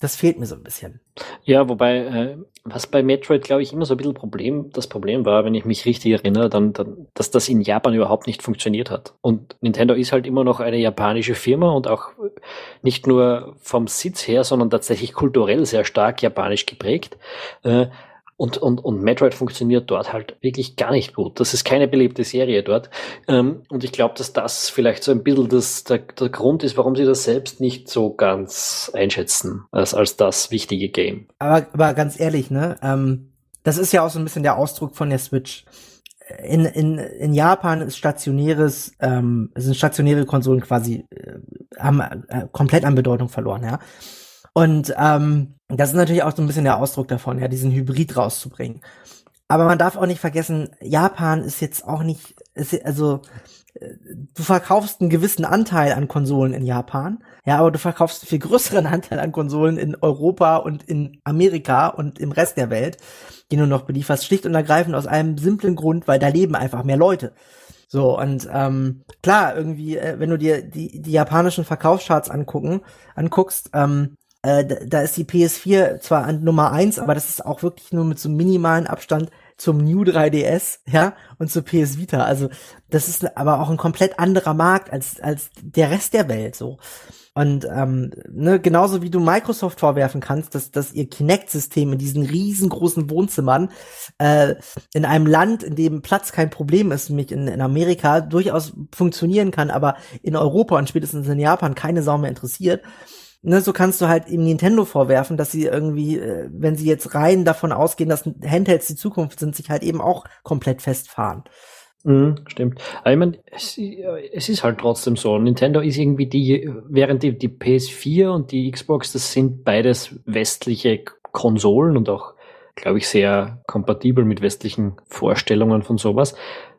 Das fehlt mir so ein bisschen. Ja, wobei, äh, was bei Metroid, glaube ich, immer so ein bisschen Problem, das Problem war, wenn ich mich richtig erinnere, dann, dann, dass das in Japan überhaupt nicht funktioniert hat. Und Nintendo ist halt immer noch eine japanische Firma und auch nicht nur vom Sitz her, sondern tatsächlich kulturell sehr stark japanisch geprägt. Äh, und, und, und Metroid funktioniert dort halt wirklich gar nicht gut. Das ist keine beliebte Serie dort. Ähm, und ich glaube, dass das vielleicht so ein bisschen das, der, der Grund ist, warum sie das selbst nicht so ganz einschätzen als, als das wichtige Game. Aber, aber ganz ehrlich, ne? Ähm, das ist ja auch so ein bisschen der Ausdruck von der Switch. In, in, in Japan ist stationäres, ähm, sind stationäre Konsolen quasi äh, haben äh, komplett an Bedeutung verloren, ja. Und ähm, das ist natürlich auch so ein bisschen der Ausdruck davon, ja, diesen Hybrid rauszubringen. Aber man darf auch nicht vergessen, Japan ist jetzt auch nicht, ist, also du verkaufst einen gewissen Anteil an Konsolen in Japan, ja, aber du verkaufst einen viel größeren Anteil an Konsolen in Europa und in Amerika und im Rest der Welt, die du noch belieferst, schlicht und ergreifend aus einem simplen Grund, weil da leben einfach mehr Leute. So, und ähm, klar, irgendwie, äh, wenn du dir die, die japanischen Verkaufscharts angucken, anguckst, ähm, äh, da, da ist die PS4 zwar an Nummer eins, aber das ist auch wirklich nur mit so minimalen Abstand zum New 3DS, ja, und zur PS Vita. Also, das ist aber auch ein komplett anderer Markt als, als der Rest der Welt, so. Und ähm, ne, genauso wie du Microsoft vorwerfen kannst, dass, dass ihr Kinect-System in diesen riesengroßen Wohnzimmern äh, in einem Land, in dem Platz kein Problem ist, nämlich in, in Amerika, durchaus funktionieren kann, aber in Europa und spätestens in Japan keine Sau mehr interessiert, ne, so kannst du halt eben Nintendo vorwerfen, dass sie irgendwie, äh, wenn sie jetzt rein davon ausgehen, dass Handhelds die Zukunft sind, sich halt eben auch komplett festfahren. Mhm, stimmt. Aber ich meine, es, es, ist halt trotzdem so. Nintendo ist irgendwie die, während die, die PS4 und die Xbox, das sind beides westliche Konsolen und auch, glaube ich, sehr kompatibel mit westlichen Vorstellungen von sowas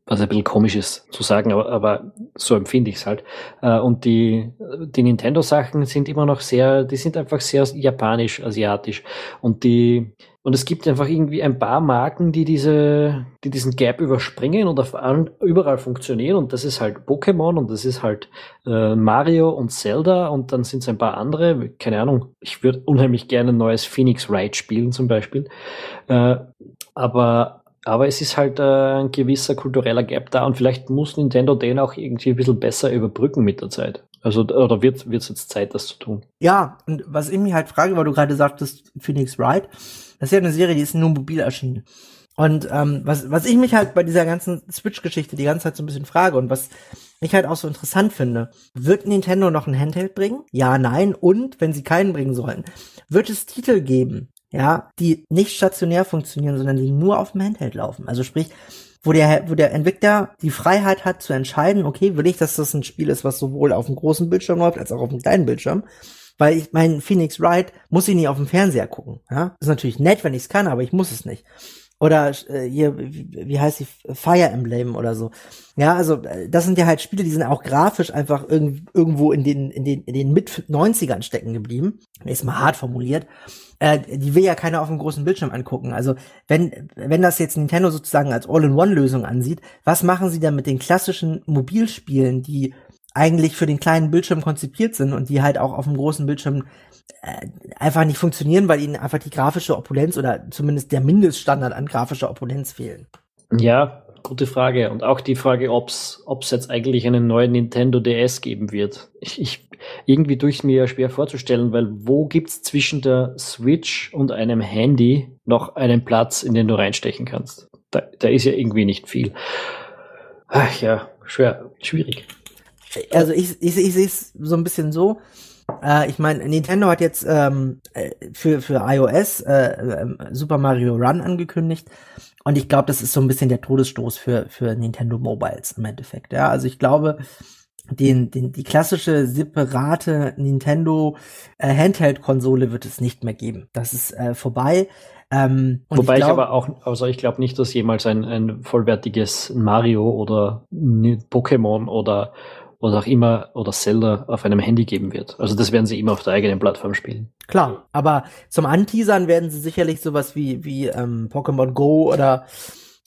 was ein bisschen komisch ist zu sagen, aber, aber so empfinde ich es halt. Äh, und die, die Nintendo-Sachen sind immer noch sehr, die sind einfach sehr japanisch, asiatisch. Und die, und es gibt einfach irgendwie ein paar Marken, die diese, die diesen Gap überspringen und auf an, überall funktionieren. Und das ist halt Pokémon und das ist halt äh, Mario und Zelda und dann sind es ein paar andere. Keine Ahnung. Ich würde unheimlich gerne ein neues Phoenix Wright spielen zum Beispiel. Äh, aber aber es ist halt äh, ein gewisser kultureller Gap da und vielleicht muss Nintendo den auch irgendwie ein bisschen besser überbrücken mit der Zeit. Also, oder wird es jetzt Zeit, das zu tun? Ja, und was ich mich halt frage, weil du gerade sagtest, Phoenix Wright, das ist ja eine Serie, die ist nur mobil erschienen. Und ähm, was, was ich mich halt bei dieser ganzen Switch-Geschichte die ganze Zeit so ein bisschen frage und was ich halt auch so interessant finde, wird Nintendo noch ein Handheld bringen? Ja, nein. Und wenn sie keinen bringen sollen, wird es Titel geben, ja, die nicht stationär funktionieren, sondern die nur auf dem Handheld laufen. Also sprich, wo der, wo der Entwickler die Freiheit hat zu entscheiden, okay, will ich, dass das ein Spiel ist, was sowohl auf dem großen Bildschirm läuft, als auch auf dem kleinen Bildschirm. Weil ich mein Phoenix Wright muss ich nicht auf dem Fernseher gucken. Ja? Ist natürlich nett, wenn ich es kann, aber ich muss es nicht. Oder äh, hier, wie, wie heißt die Fire Emblem oder so. Ja, also äh, das sind ja halt Spiele, die sind auch grafisch einfach irg irgendwo in den, in den, in den mit 90ern stecken geblieben. Ist mal hart formuliert. Äh, die will ja keiner auf dem großen Bildschirm angucken. Also wenn, wenn das jetzt Nintendo sozusagen als All-in-One-Lösung ansieht, was machen sie dann mit den klassischen Mobilspielen, die eigentlich für den kleinen Bildschirm konzipiert sind und die halt auch auf dem großen Bildschirm äh, einfach nicht funktionieren, weil ihnen einfach die grafische Opulenz oder zumindest der Mindeststandard an grafischer Opulenz fehlen. Ja, gute Frage. Und auch die Frage, ob es jetzt eigentlich einen neuen Nintendo DS geben wird. Ich, ich irgendwie durch mir schwer vorzustellen, weil wo gibt's zwischen der Switch und einem Handy noch einen Platz, in den du reinstechen kannst? Da, da ist ja irgendwie nicht viel. Ach ja, schwer, schwierig. Also ich, ich, ich sehe es so ein bisschen so. Äh, ich meine, Nintendo hat jetzt ähm, äh, für, für iOS äh, äh, Super Mario Run angekündigt. Und ich glaube, das ist so ein bisschen der Todesstoß für, für Nintendo Mobiles im Endeffekt. Ja, also ich glaube, den, den, die klassische separate Nintendo äh, Handheld-Konsole wird es nicht mehr geben. Das ist äh, vorbei. Ähm, Wobei ich, glaub, ich, aber auch, also ich glaube nicht, dass jemals ein, ein vollwertiges Mario oder Pokémon oder was auch immer oder Zelda auf einem Handy geben wird. Also das werden sie immer auf der eigenen Plattform spielen. Klar, aber zum Anteasern werden sie sicherlich sowas wie, wie ähm, Pokémon Go oder,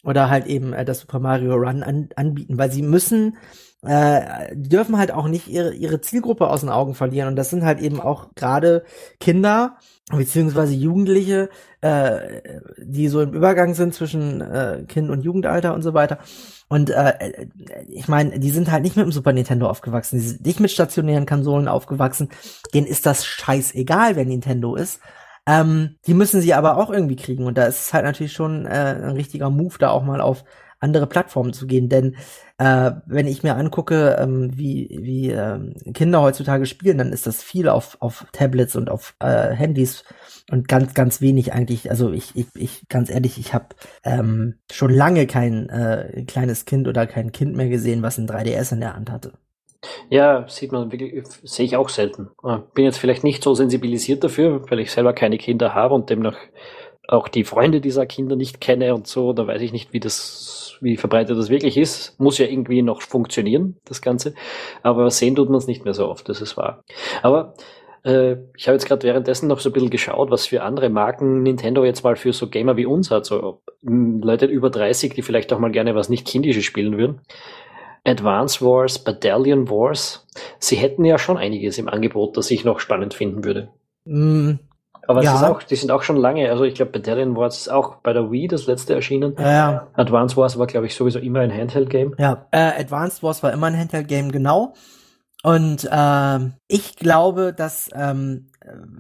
oder halt eben äh, das Super Mario Run an, anbieten, weil sie müssen äh, die dürfen halt auch nicht ihre, ihre Zielgruppe aus den Augen verlieren. Und das sind halt eben auch gerade Kinder beziehungsweise Jugendliche, äh, die so im Übergang sind zwischen äh, Kind und Jugendalter und so weiter. Und äh, ich meine, die sind halt nicht mit dem Super Nintendo aufgewachsen, die sind nicht mit stationären Konsolen aufgewachsen. Denen ist das scheißegal, wer Nintendo ist. Ähm, die müssen sie aber auch irgendwie kriegen. Und da ist es halt natürlich schon äh, ein richtiger Move, da auch mal auf andere Plattformen zu gehen. Denn äh, wenn ich mir angucke, ähm, wie, wie ähm, Kinder heutzutage spielen, dann ist das viel auf, auf Tablets und auf äh, Handys und ganz, ganz wenig eigentlich. Also ich, ich, ich ganz ehrlich, ich habe ähm, schon lange kein äh, kleines Kind oder kein Kind mehr gesehen, was ein 3DS in der Hand hatte. Ja, sieht man wirklich, sehe ich auch selten. Äh, bin jetzt vielleicht nicht so sensibilisiert dafür, weil ich selber keine Kinder habe und demnach auch die Freunde dieser Kinder nicht kenne und so, da weiß ich nicht, wie das, wie verbreitet das wirklich ist. Muss ja irgendwie noch funktionieren, das Ganze. Aber sehen tut man es nicht mehr so oft, das ist wahr. Aber äh, ich habe jetzt gerade währenddessen noch so ein bisschen geschaut, was für andere Marken Nintendo jetzt mal für so Gamer wie uns hat. So Leute über 30, die vielleicht auch mal gerne was nicht Kindisches spielen würden. Advance Wars, Battalion Wars. Sie hätten ja schon einiges im Angebot, das ich noch spannend finden würde. Mm, aber ja. es ist auch, die sind auch schon lange, also ich glaube, Battalion Wars ist auch bei der Wii das letzte erschienen. Ja. Advance Wars war, glaube ich, sowieso immer ein Handheld-Game. Ja, äh, Advanced Wars war immer ein Handheld-Game, genau. Und äh, ich glaube, dass ähm,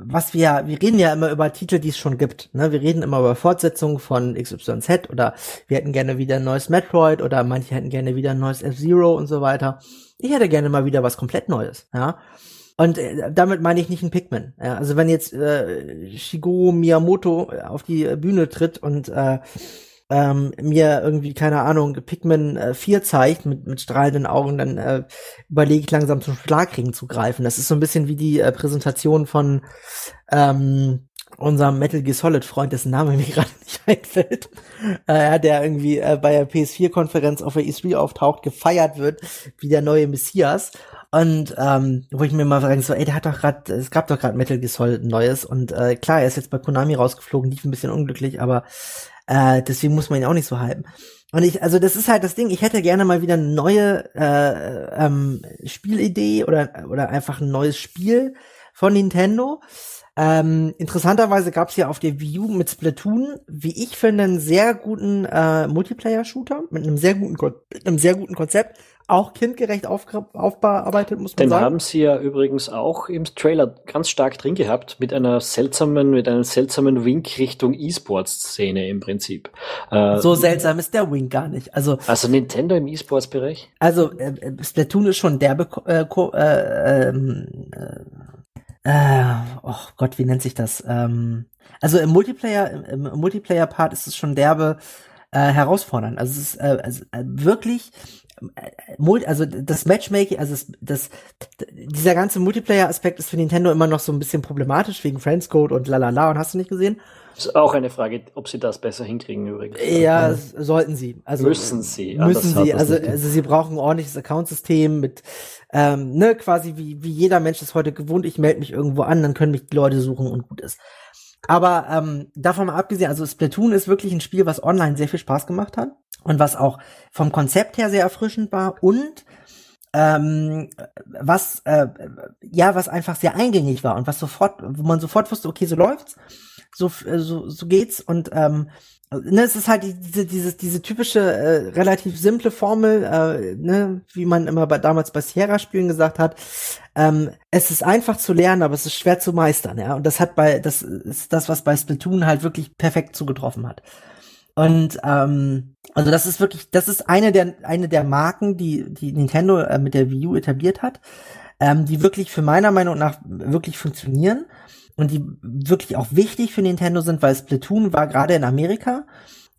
was wir, wir reden ja immer über Titel, die es schon gibt. Ne? Wir reden immer über Fortsetzungen von XYZ oder wir hätten gerne wieder ein neues Metroid oder manche hätten gerne wieder ein neues F-Zero und so weiter. Ich hätte gerne mal wieder was komplett Neues, ja. Und äh, damit meine ich nicht ein Pikmin. Ja, also wenn jetzt äh, Shigeru Miyamoto auf die Bühne tritt und äh, ähm, mir irgendwie, keine Ahnung, Pikmin äh, 4 zeigt mit, mit strahlenden Augen, dann äh, überlege ich langsam zum Schlagring zu greifen. Das ist so ein bisschen wie die äh, Präsentation von ähm, unserem Metal Gear Solid Freund, dessen Name mir gerade nicht einfällt, äh, der irgendwie äh, bei der PS4-Konferenz auf der E3 auftaucht, gefeiert wird wie der neue Messias. Und ähm, wo ich mir mal frage, so, ey, der hat doch gerade, es gab doch gerade Metal Gear Solid Neues und äh, klar, er ist jetzt bei Konami rausgeflogen, lief ein bisschen unglücklich, aber äh, deswegen muss man ihn auch nicht so halten. Und ich, also das ist halt das Ding, ich hätte gerne mal wieder eine neue äh, ähm, Spielidee oder, oder einfach ein neues Spiel von Nintendo. Ähm, interessanterweise gab es ja auf der Wii U mit Splatoon, wie ich finde, einen sehr guten äh, Multiplayer-Shooter mit einem sehr guten, mit einem sehr guten Konzept, auch kindgerecht auf, aufbearbeitet, muss man Den sagen. Den haben sie ja übrigens auch im Trailer ganz stark drin gehabt, mit einer seltsamen, mit einem seltsamen Wink Richtung E-Sports-Szene im Prinzip. Äh, so seltsam ist der Wink gar nicht. Also, also Nintendo im E-Sports-Bereich? Also, äh, Splatoon ist schon derbe, äh, äh, ähm, äh, äh, oh Gott, wie nennt sich das? Ähm, also im Multiplayer, im, im Multiplayer-Part ist es schon derbe, äh, herausfordern. Also es ist äh, also, äh, wirklich also das Matchmaking, also das, das dieser ganze Multiplayer-Aspekt ist für Nintendo immer noch so ein bisschen problematisch wegen Friendscode und lalala und hast du nicht gesehen? Das ist auch eine Frage, ob sie das besser hinkriegen übrigens. Ja, sollten sie. Also müssen sie. Müssen sie. Also, also sie brauchen ein ordentliches Accountsystem mit ähm, ne quasi wie wie jeder Mensch ist heute gewohnt. Ich melde mich irgendwo an, dann können mich die Leute suchen und gut ist. Aber ähm, davon mal abgesehen, also Splatoon ist wirklich ein Spiel, was online sehr viel Spaß gemacht hat und was auch vom Konzept her sehr erfrischend war und ähm, was äh, ja was einfach sehr eingängig war und was sofort, wo man sofort wusste, okay, so läuft's so, äh, so, so geht's und ähm, ne, es ist halt diese, diese, diese typische, äh, relativ simple Formel, äh, ne, wie man immer bei, damals bei Sierra-Spielen gesagt hat. Ähm, es ist einfach zu lernen, aber es ist schwer zu meistern, ja. Und das hat bei, das ist das, was bei Splatoon halt wirklich perfekt zugetroffen hat. Und ähm, also das ist wirklich, das ist eine der eine der Marken, die die Nintendo äh, mit der Wii U etabliert hat, ähm, die wirklich für meiner Meinung nach wirklich funktionieren und die wirklich auch wichtig für Nintendo sind, weil Splatoon war gerade in Amerika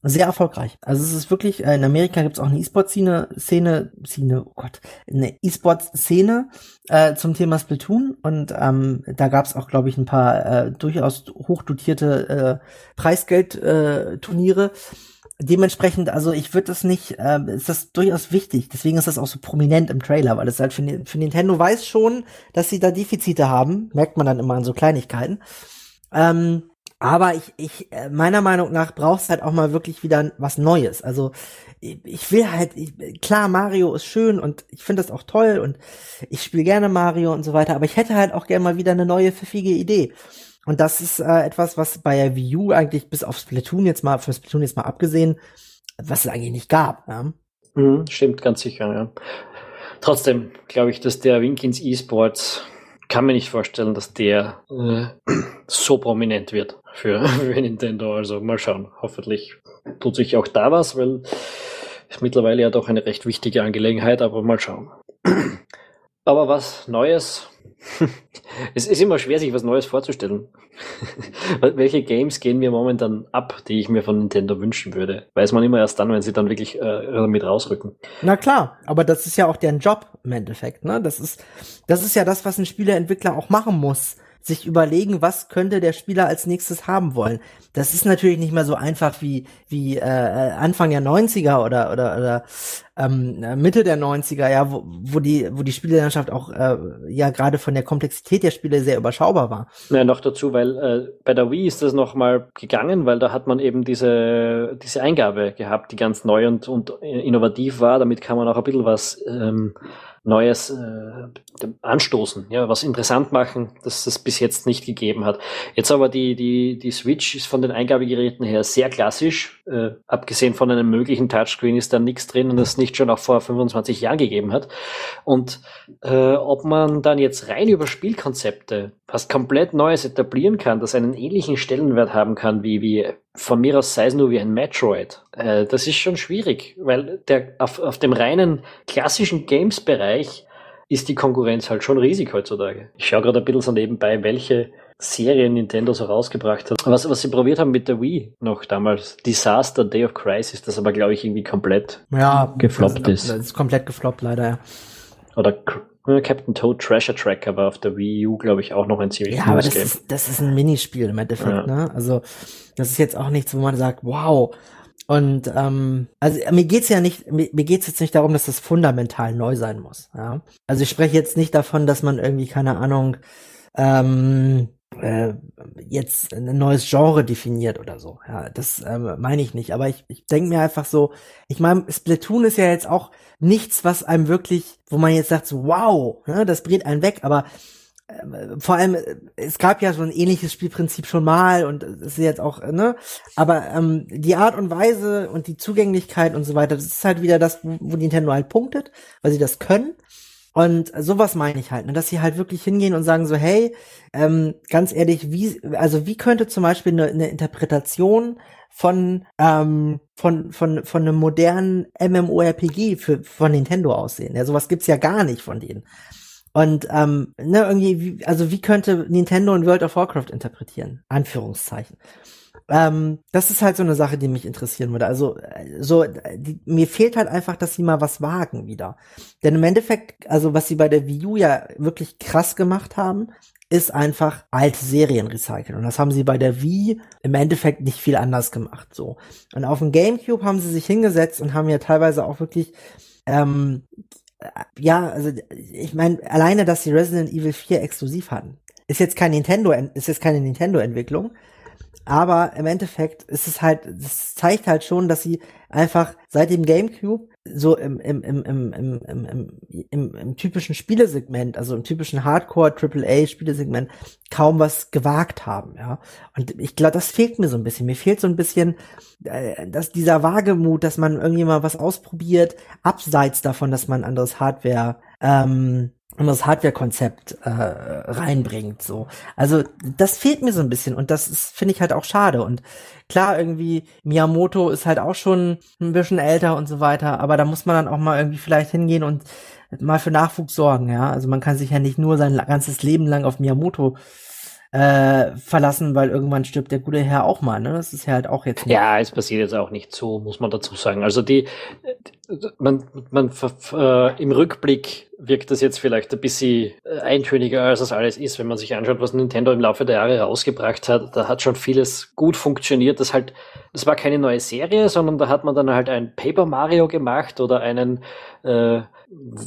sehr erfolgreich. Also es ist wirklich, äh, in Amerika gibt es auch eine E-Sport-Szene, Szene, Szene, oh Gott, eine E-Sport-Szene äh, zum Thema Splatoon und ähm, da gab es auch, glaube ich, ein paar äh, durchaus hochdotierte äh, Preisgeld-Turniere. Äh, dementsprechend, also ich würde das nicht, äh, ist das durchaus wichtig. Deswegen ist das auch so prominent im Trailer, weil es halt für, für Nintendo weiß schon, dass sie da Defizite haben. Merkt man dann immer an so Kleinigkeiten. Ähm, aber ich, ich, äh, meiner Meinung nach brauchst halt auch mal wirklich wieder was Neues. Also ich, will halt, ich, klar, Mario ist schön und ich finde das auch toll und ich spiele gerne Mario und so weiter, aber ich hätte halt auch gerne mal wieder eine neue pfiffige Idee. Und das ist äh, etwas, was bei der Wii U eigentlich bis auf Splatoon jetzt mal, für Splatoon jetzt mal abgesehen, was es eigentlich nicht gab. Ja? Mhm, stimmt, ganz sicher, ja. Trotzdem glaube ich, dass der Wink ins E-Sports kann mir nicht vorstellen, dass der äh, so prominent wird für, für Nintendo. Also mal schauen. Hoffentlich tut sich auch da was, weil ist mittlerweile ja doch eine recht wichtige Angelegenheit, aber mal schauen. Aber was Neues es ist immer schwer, sich was Neues vorzustellen. Welche Games gehen mir momentan ab, die ich mir von Nintendo wünschen würde? Weiß man immer erst dann, wenn sie dann wirklich äh, mit rausrücken. Na klar, aber das ist ja auch deren Job im Endeffekt, ne? Das ist, das ist ja das, was ein Spieleentwickler auch machen muss sich überlegen, was könnte der Spieler als nächstes haben wollen. Das ist natürlich nicht mehr so einfach wie wie äh, Anfang der 90er oder oder oder ähm, Mitte der 90er, ja, wo, wo die wo die Spielelandschaft auch äh, ja gerade von der Komplexität der Spiele sehr überschaubar war. Ja, noch dazu, weil äh, bei der Wii ist das noch mal gegangen, weil da hat man eben diese diese Eingabe gehabt, die ganz neu und und innovativ war. Damit kann man auch ein bisschen was ähm, Neues äh, anstoßen, ja, was interessant machen, dass das bis jetzt nicht gegeben hat. Jetzt aber die, die, die Switch ist von den Eingabegeräten her sehr klassisch. Äh, abgesehen von einem möglichen Touchscreen ist da nichts drin und das nicht schon auch vor 25 Jahren gegeben hat. Und äh, ob man dann jetzt rein über Spielkonzepte was komplett Neues etablieren kann, das einen ähnlichen Stellenwert haben kann wie, wie von mir aus sei es nur wie ein Metroid. Äh, das ist schon schwierig, weil der auf, auf dem reinen klassischen Games-Bereich ist die Konkurrenz halt schon riesig heutzutage. Ich schaue gerade ein bisschen so nebenbei, welche Serien Nintendo so rausgebracht hat. Was, was sie probiert haben mit der Wii noch damals, Disaster Day of Crisis, das aber glaube ich irgendwie komplett ja, gefloppt das, ist. Das ist komplett gefloppt leider, ja. Oder Captain Toad Treasure Tracker war auf der Wii U, glaube ich, auch noch ein ziemlich Ja, aber das Game. ist, das ist ein Minispiel im Endeffekt, ja. ne? Also, das ist jetzt auch nichts, wo man sagt, wow. Und ähm, also mir geht's ja nicht, mir, mir geht's jetzt nicht darum, dass das fundamental neu sein muss. Ja? Also ich spreche jetzt nicht davon, dass man irgendwie keine Ahnung ähm, äh, jetzt ein neues Genre definiert oder so. Ja, das ähm, meine ich nicht. Aber ich, ich denke mir einfach so, ich meine, Splatoon ist ja jetzt auch nichts, was einem wirklich, wo man jetzt sagt, so, wow, ne, das bringt einen weg, aber äh, vor allem, äh, es gab ja so ein ähnliches Spielprinzip schon mal und es ist jetzt auch, ne, aber ähm, die Art und Weise und die Zugänglichkeit und so weiter, das ist halt wieder das, wo Nintendo halt punktet, weil sie das können. Und sowas meine ich halt, ne, dass sie halt wirklich hingehen und sagen so, hey, ähm, ganz ehrlich, wie, also wie könnte zum Beispiel eine, eine Interpretation von, ähm, von, von, von einem modernen MMORPG für, von Nintendo aussehen? Ja, sowas gibt's ja gar nicht von denen. Und ähm, ne, irgendwie, wie, also wie könnte Nintendo in World of Warcraft interpretieren? Anführungszeichen. Ähm, das ist halt so eine Sache, die mich interessieren würde. Also so die, mir fehlt halt einfach, dass sie mal was wagen wieder. Denn im Endeffekt, also was sie bei der Wii U ja wirklich krass gemacht haben, ist einfach alte Serien recyceln. Und das haben sie bei der Wii im Endeffekt nicht viel anders gemacht. So. Und auf dem GameCube haben sie sich hingesetzt und haben ja teilweise auch wirklich ähm, ja, also ich meine, alleine, dass sie Resident Evil 4 exklusiv hatten, ist jetzt kein Nintendo, ist jetzt keine Nintendo-Entwicklung, aber im Endeffekt ist es halt, es zeigt halt schon, dass sie einfach seit dem GameCube so im, im, im, im, im, im, im, im, im typischen Spielesegment, also im typischen Hardcore AAA Spielesegment kaum was gewagt haben, ja. Und ich glaube, das fehlt mir so ein bisschen. Mir fehlt so ein bisschen, äh, dass dieser Wagemut, dass man irgendwie mal was ausprobiert, abseits davon, dass man anderes Hardware ähm, das Hardware-Konzept äh, reinbringt. So, also das fehlt mir so ein bisschen und das finde ich halt auch schade. Und klar, irgendwie Miyamoto ist halt auch schon ein bisschen älter und so weiter, aber da muss man dann auch mal irgendwie vielleicht hingehen und mal für Nachwuchs sorgen. Ja, also man kann sich ja nicht nur sein ganzes Leben lang auf Miyamoto äh, verlassen, weil irgendwann stirbt der gute Herr auch mal. Ne? Das ist ja halt auch jetzt. Nicht. Ja, es passiert jetzt auch nicht so, muss man dazu sagen. Also die, man, man äh, im Rückblick wirkt das jetzt vielleicht ein bisschen äh, eintöniger, als das alles ist, wenn man sich anschaut, was Nintendo im Laufe der Jahre rausgebracht hat. Da hat schon vieles gut funktioniert. Das halt, das war keine neue Serie, sondern da hat man dann halt ein Paper Mario gemacht oder einen äh,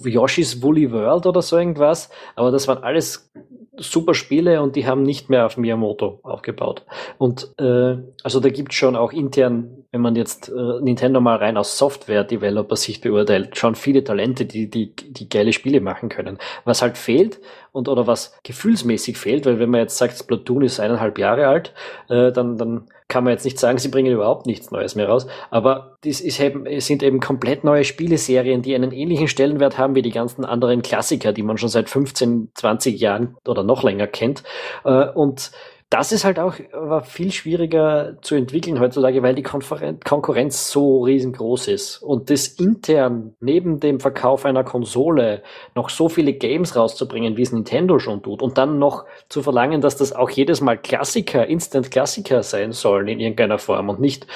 Yoshi's Woolly World oder so irgendwas. Aber das waren alles super Spiele und die haben nicht mehr auf Miyamoto aufgebaut. Und äh, also da gibt schon auch intern, wenn man jetzt äh, Nintendo mal rein aus Software-Developer-Sicht beurteilt, schon viele Talente, die, die, die geile Spiele machen können. Was halt fehlt und oder was gefühlsmäßig fehlt, weil wenn man jetzt sagt, Splatoon ist eineinhalb Jahre alt, äh, dann, dann kann man jetzt nicht sagen, sie bringen überhaupt nichts Neues mehr raus, aber das ist eben, sind eben komplett neue Spieleserien, die einen ähnlichen Stellenwert haben wie die ganzen anderen Klassiker, die man schon seit 15, 20 Jahren oder noch länger kennt. Äh, und das ist halt auch aber viel schwieriger zu entwickeln heutzutage, weil die Konkurrenz so riesengroß ist. Und das intern neben dem Verkauf einer Konsole noch so viele Games rauszubringen, wie es Nintendo schon tut, und dann noch zu verlangen, dass das auch jedes Mal Klassiker, Instant-Klassiker sein sollen in irgendeiner Form und nicht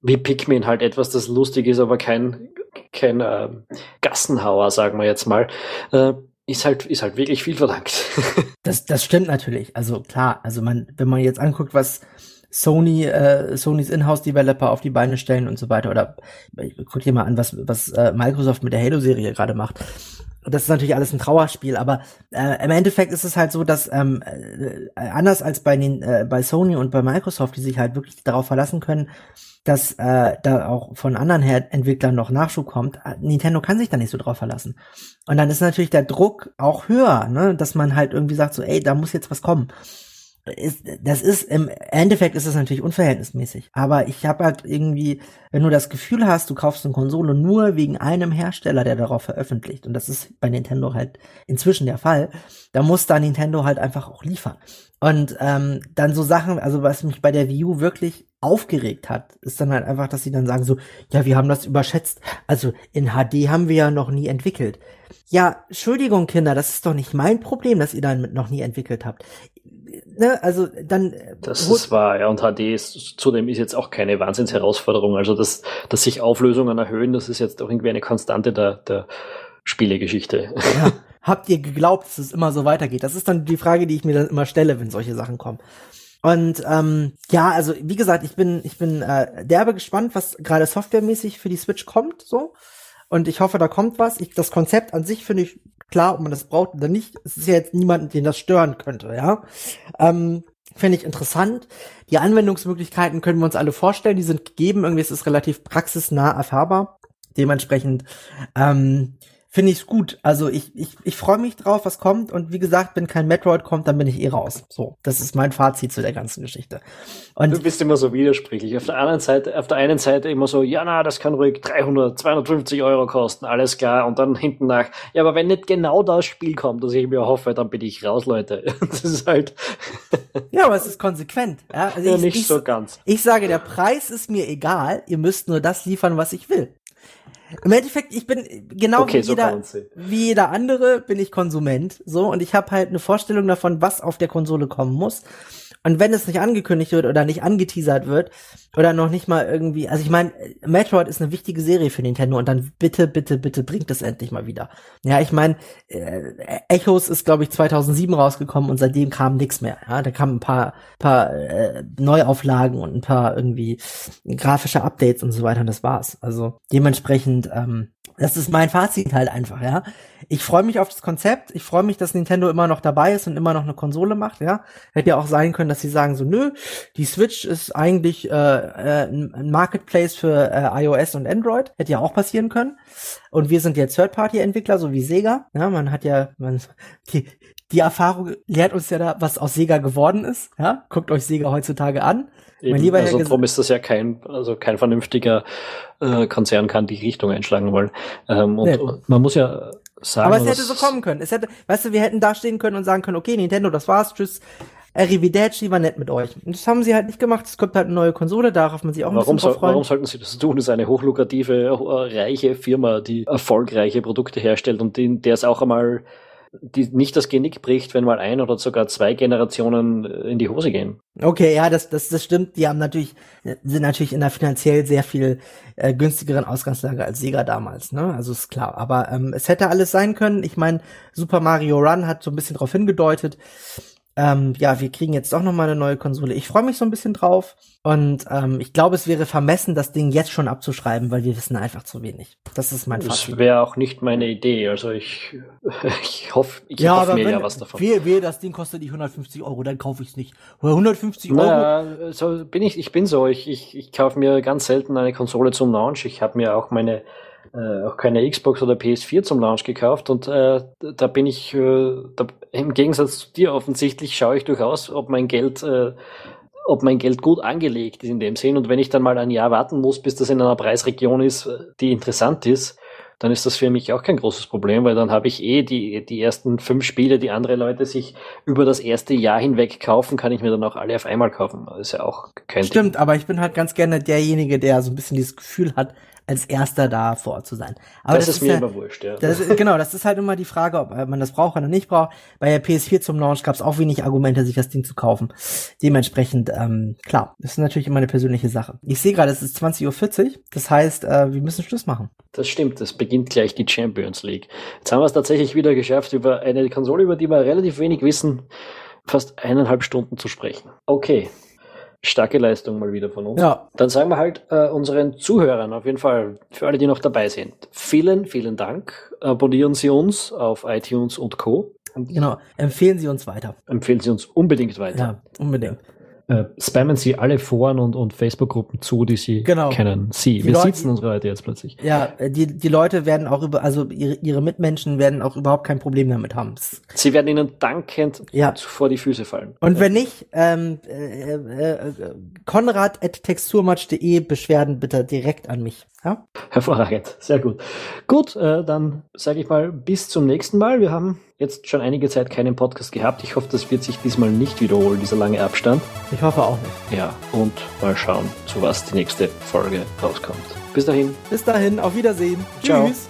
wie Pikmin halt etwas, das lustig ist, aber kein, kein äh, Gassenhauer, sagen wir jetzt mal. Äh, ist halt, ist halt wirklich viel verlangt. das, das stimmt natürlich. Also klar, also man, wenn man jetzt anguckt, was Sony, äh, Sonys Inhouse-Developer auf die Beine stellen und so weiter, oder guck dir mal an, was, was äh, Microsoft mit der Halo-Serie gerade macht. Das ist natürlich alles ein Trauerspiel, aber äh, im Endeffekt ist es halt so, dass ähm, äh, anders als bei den äh, bei Sony und bei Microsoft, die sich halt wirklich darauf verlassen können, dass äh, da auch von anderen Her Entwicklern noch Nachschub kommt. Äh, Nintendo kann sich da nicht so drauf verlassen. Und dann ist natürlich der Druck auch höher, ne, dass man halt irgendwie sagt so, ey, da muss jetzt was kommen. Ist, das ist im Endeffekt ist es natürlich unverhältnismäßig. Aber ich habe halt irgendwie, wenn du das Gefühl hast, du kaufst eine Konsole nur wegen einem Hersteller, der darauf veröffentlicht, und das ist bei Nintendo halt inzwischen der Fall, da muss da Nintendo halt einfach auch liefern. Und ähm, dann so Sachen, also was mich bei der Wii U wirklich aufgeregt hat, ist dann halt einfach, dass sie dann sagen so, ja, wir haben das überschätzt. Also in HD haben wir ja noch nie entwickelt. Ja, Entschuldigung, Kinder, das ist doch nicht mein Problem, dass ihr dann noch nie entwickelt habt. Ne, also dann. Äh, das ist wahr, ja, und HD ist zudem ist jetzt auch keine Wahnsinnsherausforderung. Also dass, dass sich Auflösungen erhöhen, das ist jetzt auch irgendwie eine Konstante der, der Spielegeschichte. Ja. Habt ihr geglaubt, dass es immer so weitergeht? Das ist dann die Frage, die ich mir dann immer stelle, wenn solche Sachen kommen. Und ähm, ja, also wie gesagt, ich bin ich bin äh, derbe gespannt, was gerade softwaremäßig für die Switch kommt, so. Und ich hoffe, da kommt was. Ich, das Konzept an sich finde ich klar, ob man das braucht oder nicht. Es ist ja jetzt niemand, den das stören könnte, ja. Ähm, finde ich interessant. Die Anwendungsmöglichkeiten können wir uns alle vorstellen. Die sind gegeben. Irgendwie ist es relativ praxisnah erfahrbar. Dementsprechend ähm, finde ich es gut. Also ich, ich, ich freue mich drauf, was kommt. Und wie gesagt, wenn kein Metroid kommt, dann bin ich eh raus. So, das ist mein Fazit zu der ganzen Geschichte. Und du bist immer so widersprüchlich. Auf der anderen Seite, auf der einen Seite immer so, ja, na, das kann ruhig 300, 250 Euro kosten, alles klar. Und dann hinten nach, ja, aber wenn nicht genau das Spiel kommt, das ich mir hoffe, dann bin ich raus, Leute. Das ist halt. ja, aber es ist konsequent. Ja, also ja ich, nicht ich, so ganz. Ich sage, der Preis ist mir egal. Ihr müsst nur das liefern, was ich will Im Endeffekt, ich bin genau Okay, wie, so jeder, wie jeder andere bin ich Konsument. So, und ich habe halt eine Vorstellung davon, was auf der Konsole kommen muss. Und wenn es nicht angekündigt wird oder nicht angeteasert wird oder noch nicht mal irgendwie, also ich meine, Metroid ist eine wichtige Serie für Nintendo und dann bitte, bitte, bitte bringt es endlich mal wieder. Ja, ich meine, äh, Echos ist glaube ich 2007 rausgekommen und seitdem kam nichts mehr. Ja, da kamen ein paar, paar äh, Neuauflagen und ein paar irgendwie grafische Updates und so weiter und das war's. Also dementsprechend, ähm, das ist mein Fazit halt einfach, ja. Ich freue mich auf das Konzept. Ich freue mich, dass Nintendo immer noch dabei ist und immer noch eine Konsole macht, ja. Hätte ja auch sein können, dass sie sagen so, nö, die Switch ist eigentlich äh, äh, ein Marketplace für äh, iOS und Android. Hätte ja auch passieren können. Und wir sind jetzt Third-Party-Entwickler, so wie Sega. Ja, man hat ja, man, die, die Erfahrung lehrt uns ja da, was aus Sega geworden ist. Ja, guckt euch Sega heutzutage an. Eben, lieber Herr also Ges- darum ist das ja kein, also kein vernünftiger äh, Konzern kann die Richtung einschlagen wollen. Ähm, und, Nee. und man muss ja sagen, Aber es hätte so kommen können. Es hätte, weißt du, wir hätten da stehen können und sagen können, okay, Nintendo, das war's, tschüss. Arrivederci war nett mit euch. Und das haben sie halt nicht gemacht. Es kommt halt eine neue Konsole, darauf man sich auch ein Warum, bisschen drauf soll, freuen. warum sollten sie das tun? Das ist eine hochlukrative, äh, reiche Firma, die erfolgreiche Produkte herstellt und die, der es auch einmal die nicht das Genick bricht, wenn mal ein oder sogar zwei Generationen äh, in die Hose gehen. Okay, ja, das, das, das stimmt. Die haben natürlich, sind natürlich in einer finanziell sehr viel äh, günstigeren Ausgangslage als Sega damals, ne? Also ist klar. Aber ähm, es hätte alles sein können. Ich meine, Super Mario Run hat so ein bisschen darauf hingedeutet. Ähm, ja, wir kriegen jetzt doch noch mal eine neue Konsole. Ich freue mich so ein bisschen drauf. Und ähm, ich glaube, es wäre vermessen, das Ding jetzt schon abzuschreiben, weil wir wissen einfach zu wenig. Das ist mein Das Fazit. wäre auch nicht meine Idee. Also ich, ich hoffe, ich hoffe mir ja was davon. Wehe, wehe, das Ding kostet nicht 150 Euro, dann kaufe ich es nicht. Oder 150 Euro. Naja, so bin ich, ich bin so. Ich, ich, ich kaufe mir ganz selten eine Konsole zum Launch. Ich habe mir auch meine äh, auch keine Xbox oder PS4 zum Launch gekauft und äh, da bin ich äh, da, im Gegensatz zu dir offensichtlich schaue ich durchaus, ob mein Geld äh, ob mein Geld gut angelegt ist in dem Sinn und wenn ich dann mal ein Jahr warten muss, bis das in einer Preisregion ist, äh, die interessant ist, dann ist das für mich auch kein großes Problem, weil dann habe ich eh die, die ersten fünf Spiele, die andere Leute sich über das erste Jahr hinweg kaufen, kann ich mir dann auch alle auf einmal kaufen. Das ist ja auch kein Stimmt, aber ich bin halt ganz gerne derjenige, der so ein bisschen dieses Gefühl hat, als erster da vor Ort zu sein. Aber das, ist mir ja, immer wurscht, ja. das genau, das ist halt immer die Frage, ob man das braucht oder nicht braucht. Bei der PS4 zum Launch gab es auch wenig Argumente, sich das Ding zu kaufen. Dementsprechend, ähm, klar, das ist natürlich immer eine persönliche Sache. Ich sehe gerade, es ist 20.40 Uhr, das heißt, äh, wir müssen Schluss machen. Das stimmt, es beginnt gleich die Champions League. Jetzt haben wir es tatsächlich wieder geschafft, über eine Konsole, über die wir relativ wenig wissen, fast eineinhalb Stunden zu sprechen. Okay. Starke Leistung mal wieder von uns. Ja, Dann sagen wir halt äh, unseren Zuhörern auf jeden Fall, für alle, die noch dabei sind, vielen, vielen Dank. Abonnieren Sie uns auf iTunes und Co. Genau. Empfehlen Sie uns weiter. empfehlen Sie uns unbedingt weiter. Ja, unbedingt. Äh, spammen Sie alle Foren und, und Facebook-Gruppen zu, die Sie Genau. kennen. Sie, Die wir Leute- sitzen unsere Leute jetzt plötzlich. Ja, äh, die, die Leute werden auch über, also ihre, ihre Mitmenschen werden auch überhaupt kein Problem damit haben. Sie werden Ihnen dankend Ja. vor die Füße fallen. Und wenn nicht, ähm, äh, äh, äh, konrad.texturmatch.de Beschwerden bitte direkt an mich. Ja? Hervorragend, sehr gut. Gut, äh, dann sage ich mal bis zum nächsten Mal. Wir haben jetzt schon einige Zeit keinen Podcast gehabt. Ich hoffe, das wird sich diesmal nicht wiederholen, dieser lange Abstand. Ich hoffe auch nicht. Ja, und mal schauen, zu was die nächste Folge rauskommt. Bis dahin. Bis dahin, auf Wiedersehen. Ciao. Tschüss.